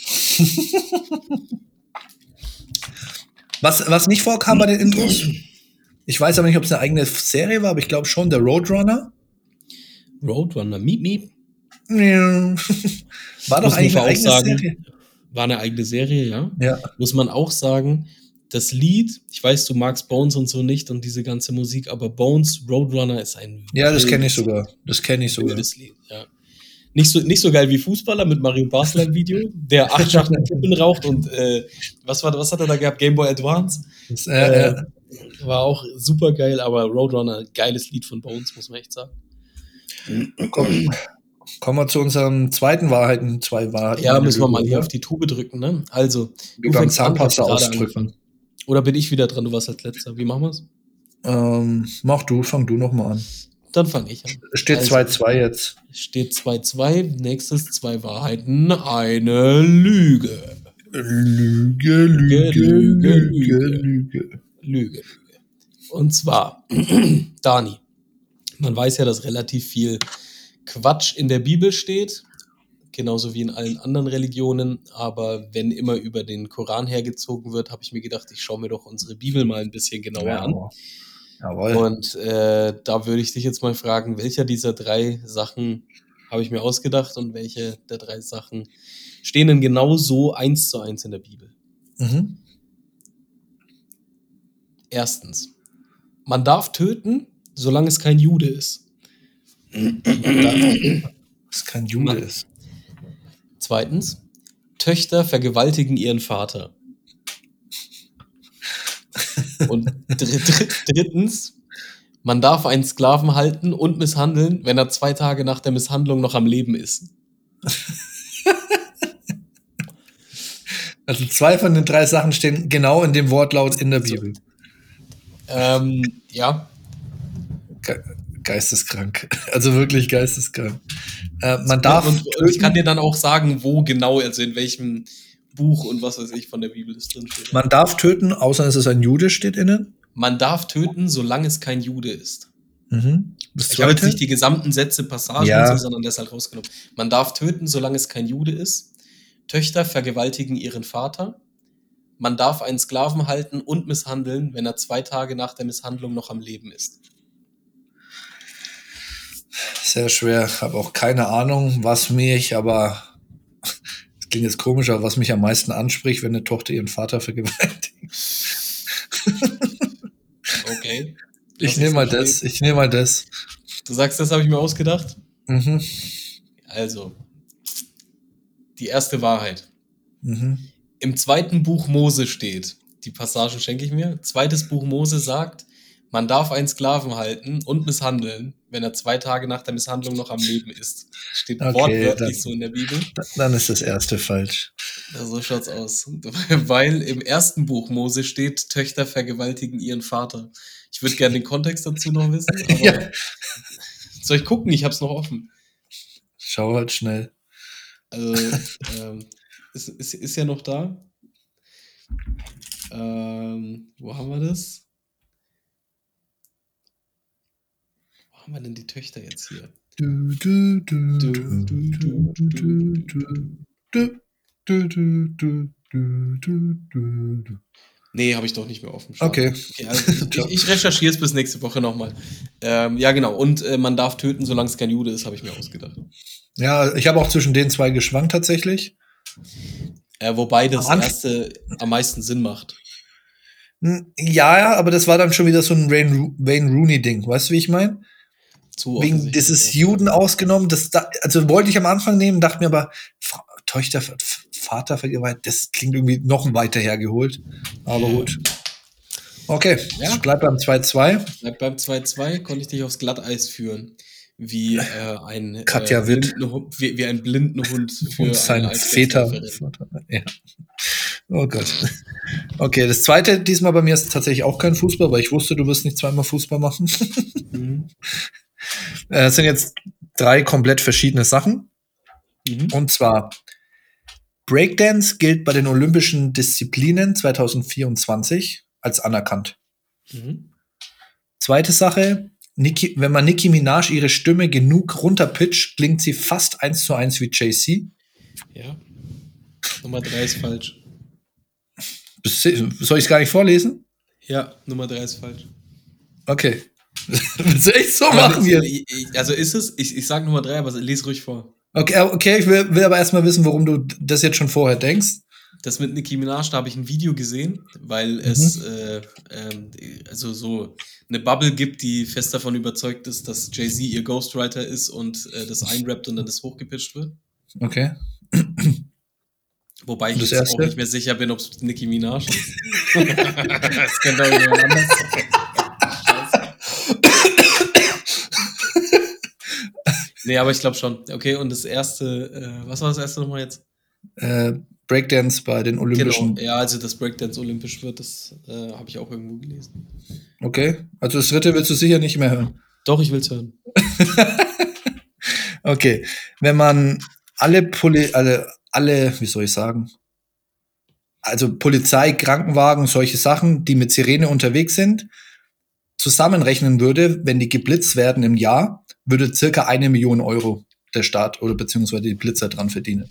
Was, was nicht vorkam bei den Intros, ich weiß aber nicht, ob es eine eigene Serie war, aber ich glaube schon, der Roadrunner. Roadrunner, Miep Miep. Ja. War doch eigentlich eine eigene sagen. Serie. War eine eigene Serie, ja. Ja. Muss man auch sagen, das Lied, ich weiß, du magst Bones und so nicht und diese ganze Musik, aber Bones, Roadrunner ist ein ja, das kenne ich sogar. Das kenne ich sogar. Lied, ja. Nicht so, nicht so geil wie Fußballer mit Mario Basler im Video, der acht Schachteln Kippen raucht und äh, was, war, was hat er da gehabt? Game Boy Advance? Das, äh, äh, War auch super geil, aber Roadrunner, geiles Lied von Bones, muss man echt sagen. komm, kommen wir zu unserem zweiten Wahrheiten, zwei Wahrheiten. Ja, müssen wir mal hier auf die Tube drücken, ne? Also, ich hab Zahnpasta ausdrücken. Oder bin ich wieder dran? Du warst als letzter. Wie machen wir's? Ähm, mach du, fang du noch mal an. Dann fange ich an. Steht Also- 2-2 jetzt. Steht 2-2. Nächstes zwei Wahrheiten, eine Lüge. Lüge, Lüge, Lüge, Lüge. Lüge. Lüge, Lüge. Und zwar, Dani, man weiß ja, dass relativ viel Quatsch in der Bibel steht, genauso wie in allen anderen Religionen, aber wenn immer über den Koran hergezogen wird, habe ich mir gedacht, ich schaue mir doch unsere Bibel mal ein bisschen genauer an. Jawohl. Und äh, da würde ich dich jetzt mal fragen, welcher dieser drei Sachen habe ich mir ausgedacht und welche der drei Sachen stehen denn genau so eins zu eins in der Bibel? Mhm. Erstens, man darf töten, solange es kein Jude ist. Was kein Jude ist. Zweitens, Töchter vergewaltigen ihren Vater. Und drittens, man darf einen Sklaven halten und misshandeln, wenn er zwei Tage nach der Misshandlung noch am Leben ist. Also zwei von den drei Sachen stehen genau in dem Wortlaut in der Bibel. Ähm, ja. Ge geisteskrank. Also wirklich geisteskrank. Äh, man darf. Und, und ich kann dir dann auch sagen, wo genau, also in welchem Buch und was weiß ich von der Bibel das drin steht. Man darf töten, außer es ist ein Jude, steht innen. Man darf töten, solange es kein Jude ist. Mhm. Ich habe jetzt nicht die gesamten Sätze, Passagen, ja. so, sondern das halt rausgenommen. Man darf töten, solange es kein Jude ist. Töchter vergewaltigen ihren Vater. Man darf einen Sklaven halten und misshandeln, wenn er zwei Tage nach der Misshandlung noch am Leben ist. Sehr schwer. Ich habe auch keine Ahnung, was mich, aber klingt jetzt komisch, aber was mich am meisten anspricht, wenn eine Tochter ihren Vater vergewaltigt. Okay. Ich nehme mal das. Ich nehme mal das. Du sagst, das habe ich mir ausgedacht? Mhm. Also, die erste Wahrheit. Mhm. Im zweiten Buch Mose steht, die Passagen schenke ich mir. Zweites Buch Mose sagt, man darf einen Sklaven halten und misshandeln, wenn er zwei Tage nach der Misshandlung noch am Leben ist. Steht okay, wortwörtlich dann, so in der Bibel. Dann ist das erste falsch. Ja, so schaut's aus. Weil im ersten Buch Mose steht, Töchter vergewaltigen ihren Vater. Ich würde gerne den Kontext dazu noch wissen. ja. Soll ich gucken? Ich hab's noch offen. Schau halt schnell. Also, ähm, ist, ist, ist ja noch da. Ähm, wo haben wir das? Haben wir denn die Töchter jetzt hier? Du, du, du, du, du, du, du, du, du, du, Nee, habe ich doch nicht mehr offen. Okay. okay also ich, ich recherchiere es bis nächste Woche nochmal. Ähm, ja, genau. Und äh, man darf töten, solange es kein Jude ist, habe ich mir ausgedacht. Ja, ich habe auch zwischen den zwei geschwankt tatsächlich. Äh, wobei das am erste am meisten Sinn macht. Hm, ja, aber das war dann schon wieder so ein Wayne Rooney-Ding. Weißt du, wie ich meine? Wegen dieses Juden ausgenommen. Das, also wollte ich am Anfang nehmen, dachte mir aber, Töchter, Vater vergewaltigt, das klingt irgendwie noch weiter hergeholt. Aber ja. gut. Okay, ja. bleib beim 2-2. Bleib beim 2-2, konnte ich dich aufs Glatteis führen wie äh, ein Katja äh, Witt. Wie, wie, ein blinden Hund für Und sein Väter. Ja. Oh Gott. Okay, das zweite diesmal bei mir ist tatsächlich auch kein Fußball, weil ich wusste, du wirst nicht zweimal Fußball machen. Mhm. Äh, es sind jetzt drei komplett verschiedene Sachen. Mhm. Und zwar Breakdance gilt bei den Olympischen Disziplinen 2024 als anerkannt. Mhm. Zweite Sache, Nicki, wenn man Nicki Minaj ihre Stimme genug runterpitcht, klingt sie fast eins zu eins wie JC. Ja. Nummer drei ist falsch. Soll ich es gar nicht vorlesen? Ja, Nummer drei ist falsch. Okay. Willst du echt so aber machen hier? Also ist es, ich, ich sage Nummer drei, aber lese ruhig vor. Okay, okay ich will, will aber erstmal wissen, warum du das jetzt schon vorher denkst das mit Nicki Minaj, da habe ich ein Video gesehen, weil mhm. es äh, äh, also so eine Bubble gibt, die fest davon überzeugt ist, dass Jay-Z ihr Ghostwriter ist und äh, das einrappt und dann das hochgepitcht wird. Okay. Wobei ich jetzt erste? auch nicht mehr sicher bin, ob es Nicki Minaj ist. das könnte auch jemand anders sein. Nee, aber ich glaube schon. Okay, und das erste, äh, was war das erste nochmal jetzt? Äh, Breakdance bei den Olympischen. Genau, ja, also das Breakdance olympisch wird, das äh, habe ich auch irgendwo gelesen. Okay, also das dritte willst du sicher nicht mehr hören. Doch, ich will es hören. okay, wenn man alle, Poli alle, alle, wie soll ich sagen, also Polizei, Krankenwagen, solche Sachen, die mit Sirene unterwegs sind, zusammenrechnen würde, wenn die geblitzt werden im Jahr, würde circa eine Million Euro der Staat oder beziehungsweise die Blitzer dran verdienen.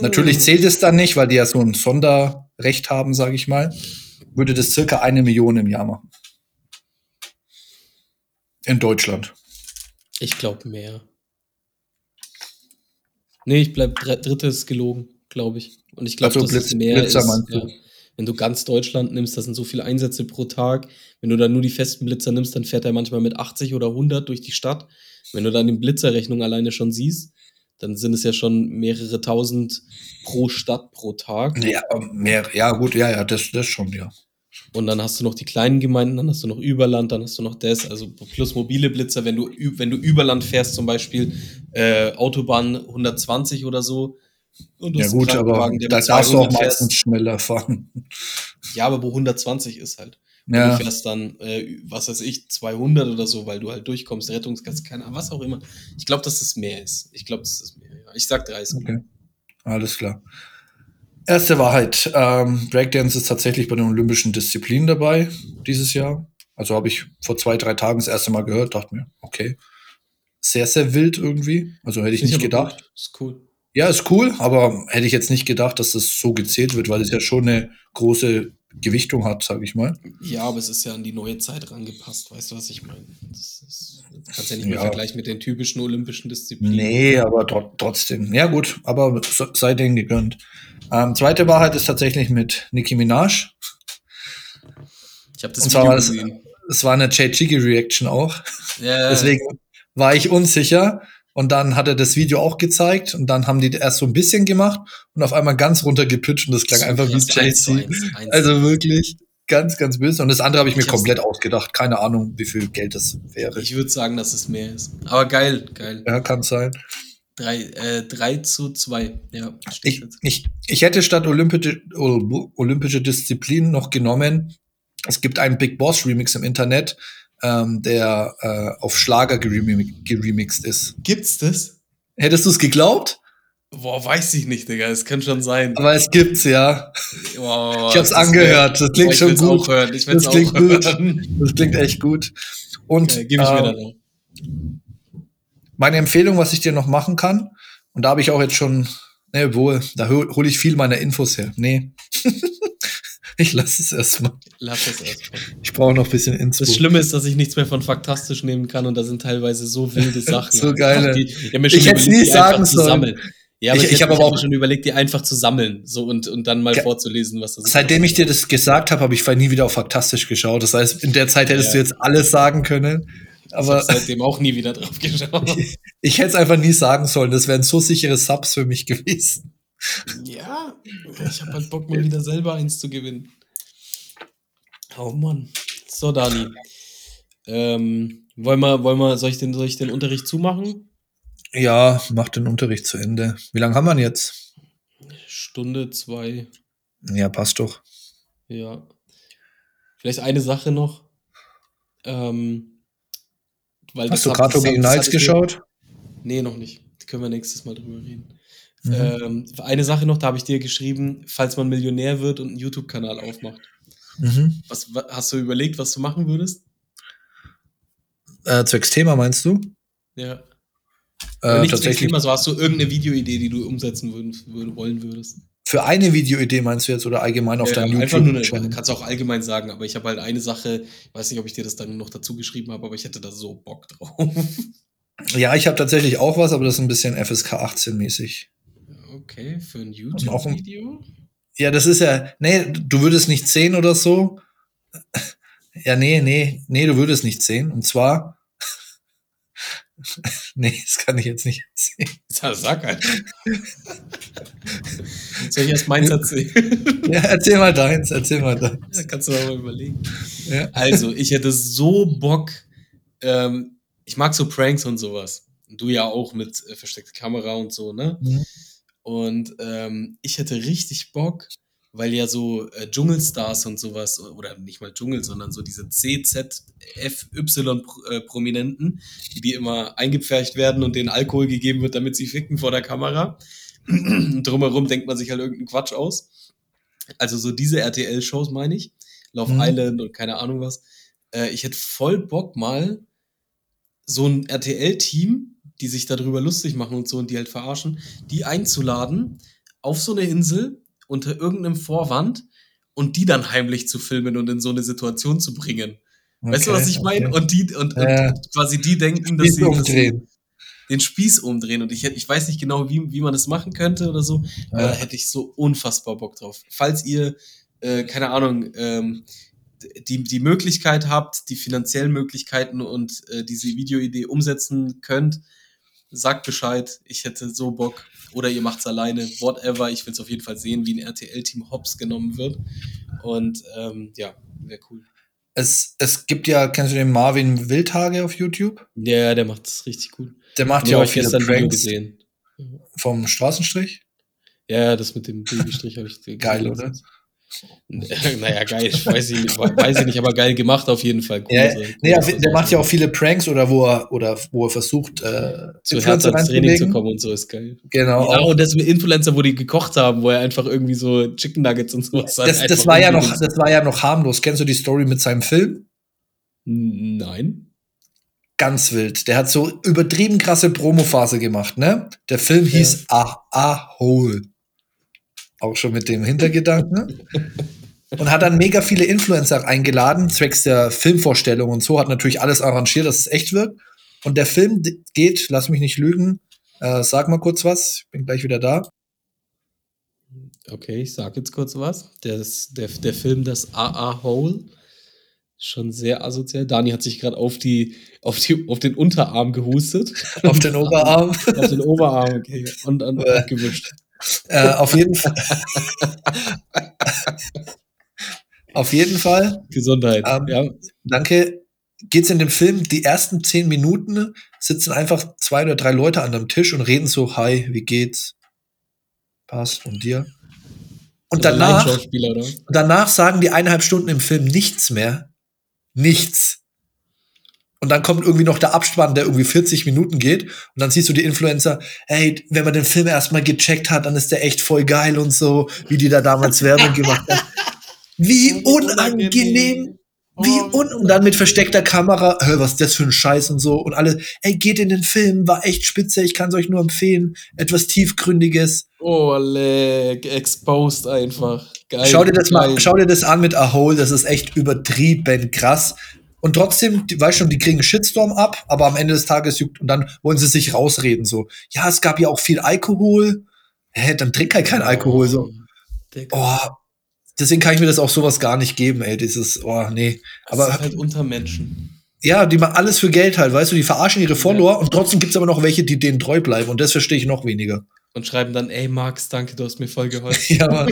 Natürlich zählt es dann nicht, weil die ja so ein Sonderrecht haben, sage ich mal. Würde das circa eine Million im Jahr machen. In Deutschland. Ich glaube mehr. Nee, ich bleib drittes gelogen, glaube ich. Und ich glaube, also dass Blitz, es mehr Blitzer ist. Ja. Wenn du ganz Deutschland nimmst, das sind so viele Einsätze pro Tag. Wenn du dann nur die festen Blitzer nimmst, dann fährt er manchmal mit 80 oder 100 durch die Stadt. Wenn du dann die Blitzerrechnung alleine schon siehst, dann sind es ja schon mehrere tausend pro Stadt pro Tag. Ja, mehr, ja gut, ja, ja, das, das schon, ja. Und dann hast du noch die kleinen Gemeinden, dann hast du noch Überland, dann hast du noch das, also plus mobile Blitzer, wenn du, wenn du Überland fährst, zum Beispiel äh, Autobahn 120 oder so. Ja gut, aber da darfst du auch meistens schneller fahren. Ja, aber wo 120 ist halt. Ja. Du fährst dann, äh, was weiß ich, 200 oder so, weil du halt durchkommst, Rettungskasse, keine Ahnung, was auch immer. Ich glaube, dass das mehr ist. Ich glaube, das ist mehr. Ja. Ich sag 30. Okay. Alles klar. Erste Wahrheit. Ähm, Breakdance ist tatsächlich bei den olympischen Disziplinen dabei dieses Jahr. Also habe ich vor zwei, drei Tagen das erste Mal gehört, dachte mir, okay. Sehr, sehr wild irgendwie. Also hätte ich, ich nicht gedacht. Gut. Ist cool. Ja, ist cool, aber hätte ich jetzt nicht gedacht, dass das so gezählt wird, weil es ja schon eine große Gewichtung hat, sage ich mal. Ja, aber es ist ja an die neue Zeit rangepasst, weißt du, was ich meine? Das, ist, das kannst ja nicht mehr ja. vergleichen mit den typischen olympischen Disziplinen. Nee, aber tr trotzdem. Ja, gut, aber sei denen gegönnt. Ähm, zweite Wahrheit ist tatsächlich mit Nicki Minaj. Ich habe das Und Video gesehen. Es war eine Jay Chiggy Reaction auch. Ja. Deswegen war ich unsicher. Und dann hat er das Video auch gezeigt und dann haben die erst so ein bisschen gemacht und auf einmal ganz runtergepitcht und das klang so einfach wie Jay-Z. Also wirklich ganz, ganz böse. Und das andere habe ich mir ich komplett ausgedacht. Keine Ahnung, wie viel Geld das wäre. Ich würde sagen, dass es mehr ist. Aber geil, geil. Ja, kann sein. 3, äh, 3 zu 2, ja. Ich, ich, ich hätte statt olympische, olympische Disziplinen noch genommen, es gibt einen Big Boss Remix im Internet, ähm, der äh, auf Schlager geremixt ist. Gibt's das? Hättest du es geglaubt? Boah, weiß ich nicht, Digga. Es kann schon sein. Aber es gibt's, ja. Boah, ich hab's angehört. Das klingt schon gut. Das klingt gut. Das klingt echt gut. Und okay, gebe ich mir ähm, dann auch. Meine Empfehlung, was ich dir noch machen kann, und da habe ich auch jetzt schon, ne, wohl, da hole hol ich viel meiner Infos her. Nee. Ich lasse es erstmal. Lass es erstmal. Ich brauche noch ein bisschen Info. Das Schlimme ist, dass ich nichts mehr von Faktastisch nehmen kann und da sind teilweise so wilde Sachen. so geile. Die, ich, ich hätte es nie sagen sollen. Ja, aber ich, ich, ich habe aber auch schon überlegt, die einfach zu sammeln so und, und dann mal vorzulesen, was das ist. Seitdem ich dir das gesagt habe, habe ich nie wieder auf Faktastisch geschaut. Das heißt, in der Zeit hättest ja. du jetzt alles sagen können. Aber ich seitdem auch nie wieder drauf geschaut. ich, ich hätte es einfach nie sagen sollen. Das wären so sichere Subs für mich gewesen. Ja, ich habe halt Bock, mal wieder selber eins zu gewinnen. Oh Mann. So, Dani. Ähm, wollen wir, wollen wir, soll ich den, soll ich den Unterricht zumachen? Ja, mach den Unterricht zu Ende. Wie lange haben wir jetzt? Stunde, zwei. Ja, passt doch. Ja. Vielleicht eine Sache noch. Ähm, Hast du Kato gegen Knights geschaut? Nee, noch nicht. Da können wir nächstes Mal drüber reden. Mhm. Ähm, eine Sache noch, da habe ich dir geschrieben, falls man Millionär wird und einen YouTube-Kanal aufmacht. Mhm. Was, was, hast du überlegt, was du machen würdest? Äh, zwecks Thema meinst du? Ja. Äh, nicht tatsächlich. Thema, so hast du irgendeine Videoidee, die du umsetzen würd, würd, wollen würdest. Für eine Videoidee meinst du jetzt oder allgemein auf ja, deinem YouTube? Einfach nur eine, kannst du auch allgemein sagen, aber ich habe halt eine Sache, ich weiß nicht, ob ich dir das dann noch dazu geschrieben habe, aber ich hätte da so Bock drauf. Ja, ich habe tatsächlich auch was, aber das ist ein bisschen FSK 18 mäßig. Okay, für ein YouTube-Video? Ja, das ist ja, nee, du würdest nicht sehen oder so. Ja, nee, nee, nee, du würdest nicht sehen. Und zwar, nee, das kann ich jetzt nicht erzählen. Ja, sag halt. Soll ich erst meins erzählen? Ja, erzähl mal deins, erzähl mal deins. Ja, kannst du mal überlegen. Ja. Also, ich hätte so Bock, ähm, ich mag so Pranks und sowas. Du ja auch mit äh, versteckter Kamera und so, ne? Mhm. Und ähm, ich hätte richtig Bock, weil ja so äh, Dschungelstars und sowas, oder nicht mal Dschungel, sondern so diese CZFY-Prominenten, die, die immer eingepfercht werden und denen Alkohol gegeben wird, damit sie ficken vor der Kamera. Drumherum denkt man sich halt irgendeinen Quatsch aus. Also so diese RTL-Shows meine ich. Love mhm. Island und keine Ahnung was. Äh, ich hätte voll Bock mal so ein RTL-Team die sich darüber lustig machen und so und die halt verarschen, die einzuladen auf so eine Insel unter irgendeinem Vorwand und die dann heimlich zu filmen und in so eine Situation zu bringen. Okay, weißt du, was ich meine? Okay. Und die und, äh, und, quasi die denken, dass sie, umdrehen. den Spieß umdrehen. Und ich, ich weiß nicht genau, wie, wie man das machen könnte oder so. Ja. Da hätte ich so unfassbar Bock drauf. Falls ihr, äh, keine Ahnung, ähm, die, die Möglichkeit habt, die finanziellen Möglichkeiten und äh, diese Videoidee umsetzen könnt, sagt Bescheid, ich hätte so Bock. Oder ihr macht's alleine, whatever. Ich will es auf jeden Fall sehen, wie ein RTL-Team Hops genommen wird. Und ähm, ja, wäre cool. Es, es gibt ja, kennst du den Marvin Wildhage auf YouTube? Ja, der macht es richtig gut. Der macht ja auch viele Pranks gesehen. Vom Straßenstrich? Ja, das mit dem Babystrich habe ich gesehen. Geil, oder? naja, geil, weiß ich, nicht, weiß ich nicht, aber geil gemacht auf jeden Fall. Cool, ja, so, cool, der macht ja auch viele Pranks oder wo er, oder wo er versucht, äh, zu Hertha ins Training zu kommen und so ist geil. Genau. Ja, und das mit Influencer, wo die gekocht haben, wo er einfach irgendwie so Chicken Nuggets und sowas das, das war ja noch, das war ja noch harmlos. Kennst du die Story mit seinem Film? Nein. Ganz wild. Der hat so übertrieben krasse Promophase gemacht, ne? Der Film hieß ja. Ah, ah, Hole auch schon mit dem Hintergedanken. und hat dann mega viele Influencer eingeladen, zwecks der Filmvorstellung und so, hat natürlich alles arrangiert, dass es echt wird. Und der Film geht, lass mich nicht lügen, äh, sag mal kurz was, ich bin gleich wieder da. Okay, ich sag jetzt kurz was. Der, der, der Film Das AA Hole, schon sehr asozial. Dani hat sich gerade auf, die, auf, die, auf den Unterarm gehustet. Auf den Oberarm? auf den Oberarm, okay. Und, und, und gewischt. Äh, auf jeden Fall. auf jeden Fall. Gesundheit. Ähm, ja. Danke. Geht's in dem Film, die ersten zehn Minuten sitzen einfach zwei oder drei Leute an einem Tisch und reden so, hi, wie geht's? Passt und dir? Und danach, danach sagen die eineinhalb Stunden im Film nichts mehr. Nichts. Und dann kommt irgendwie noch der Abspann, der irgendwie 40 Minuten geht. Und dann siehst du die Influencer, hey, wenn man den Film erstmal gecheckt hat, dann ist der echt voll geil und so, wie die da damals Werbung gemacht haben. Wie unangenehm. Wie oh. un und dann mit versteckter Kamera, hör, was ist das für ein Scheiß und so. Und alle, ey, geht in den Film, war echt spitze, ich kann es euch nur empfehlen. Etwas tiefgründiges. Oh, leck, exposed einfach. Geil. Schau dir das geil. mal, schau dir das an mit A Hole, das ist echt übertrieben krass. Und trotzdem, die, weißt schon, die kriegen Shitstorm ab, aber am Ende des Tages juckt, und dann wollen sie sich rausreden, so. Ja, es gab ja auch viel Alkohol. Hä, dann trink halt kein Alkohol, so. Oh, deswegen kann ich mir das auch sowas gar nicht geben, ey, dieses, oh, nee. Aber das ist halt unter Menschen. Ja, die machen alles für Geld halt, weißt du, die verarschen ihre Follower ja. und trotzdem gibt's aber noch welche, die denen treu bleiben und das verstehe ich noch weniger. Und schreiben dann, ey Max, danke, du hast mir voll geholfen. ja, Mann.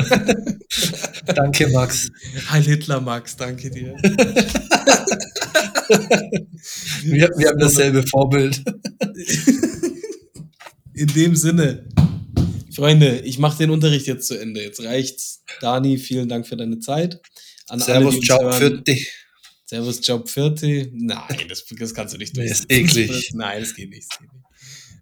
danke, Max. Heil Hitler, Max, danke dir. wir, wir haben dasselbe Vorbild. In dem Sinne, Freunde, ich mache den Unterricht jetzt zu Ende. Jetzt reicht's. Dani, vielen Dank für deine Zeit. An Servus, alle, für dich. Servus, ciao, Pfirti. Nein, das, das kannst du nicht durch. Nee, ist eklig. Nein, das geht nicht. Das geht nicht.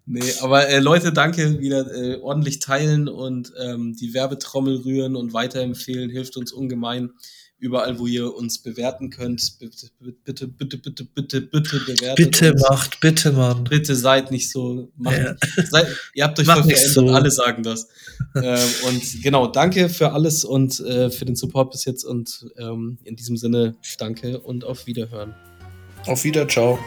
Nee, aber äh, Leute, danke, wieder äh, ordentlich teilen und ähm, die Werbetrommel rühren und weiterempfehlen, hilft uns ungemein überall, wo ihr uns bewerten könnt. Bitte, bitte, bitte, bitte, bitte, bitte bewertet. Bitte uns. macht, bitte, Mann. Bitte seid nicht so. Macht, ja. seid, ihr habt euch voll verändert, so. alle sagen das. ähm, und genau, danke für alles und äh, für den Support bis jetzt. Und ähm, in diesem Sinne, danke und auf Wiederhören. Auf Wieder, ciao.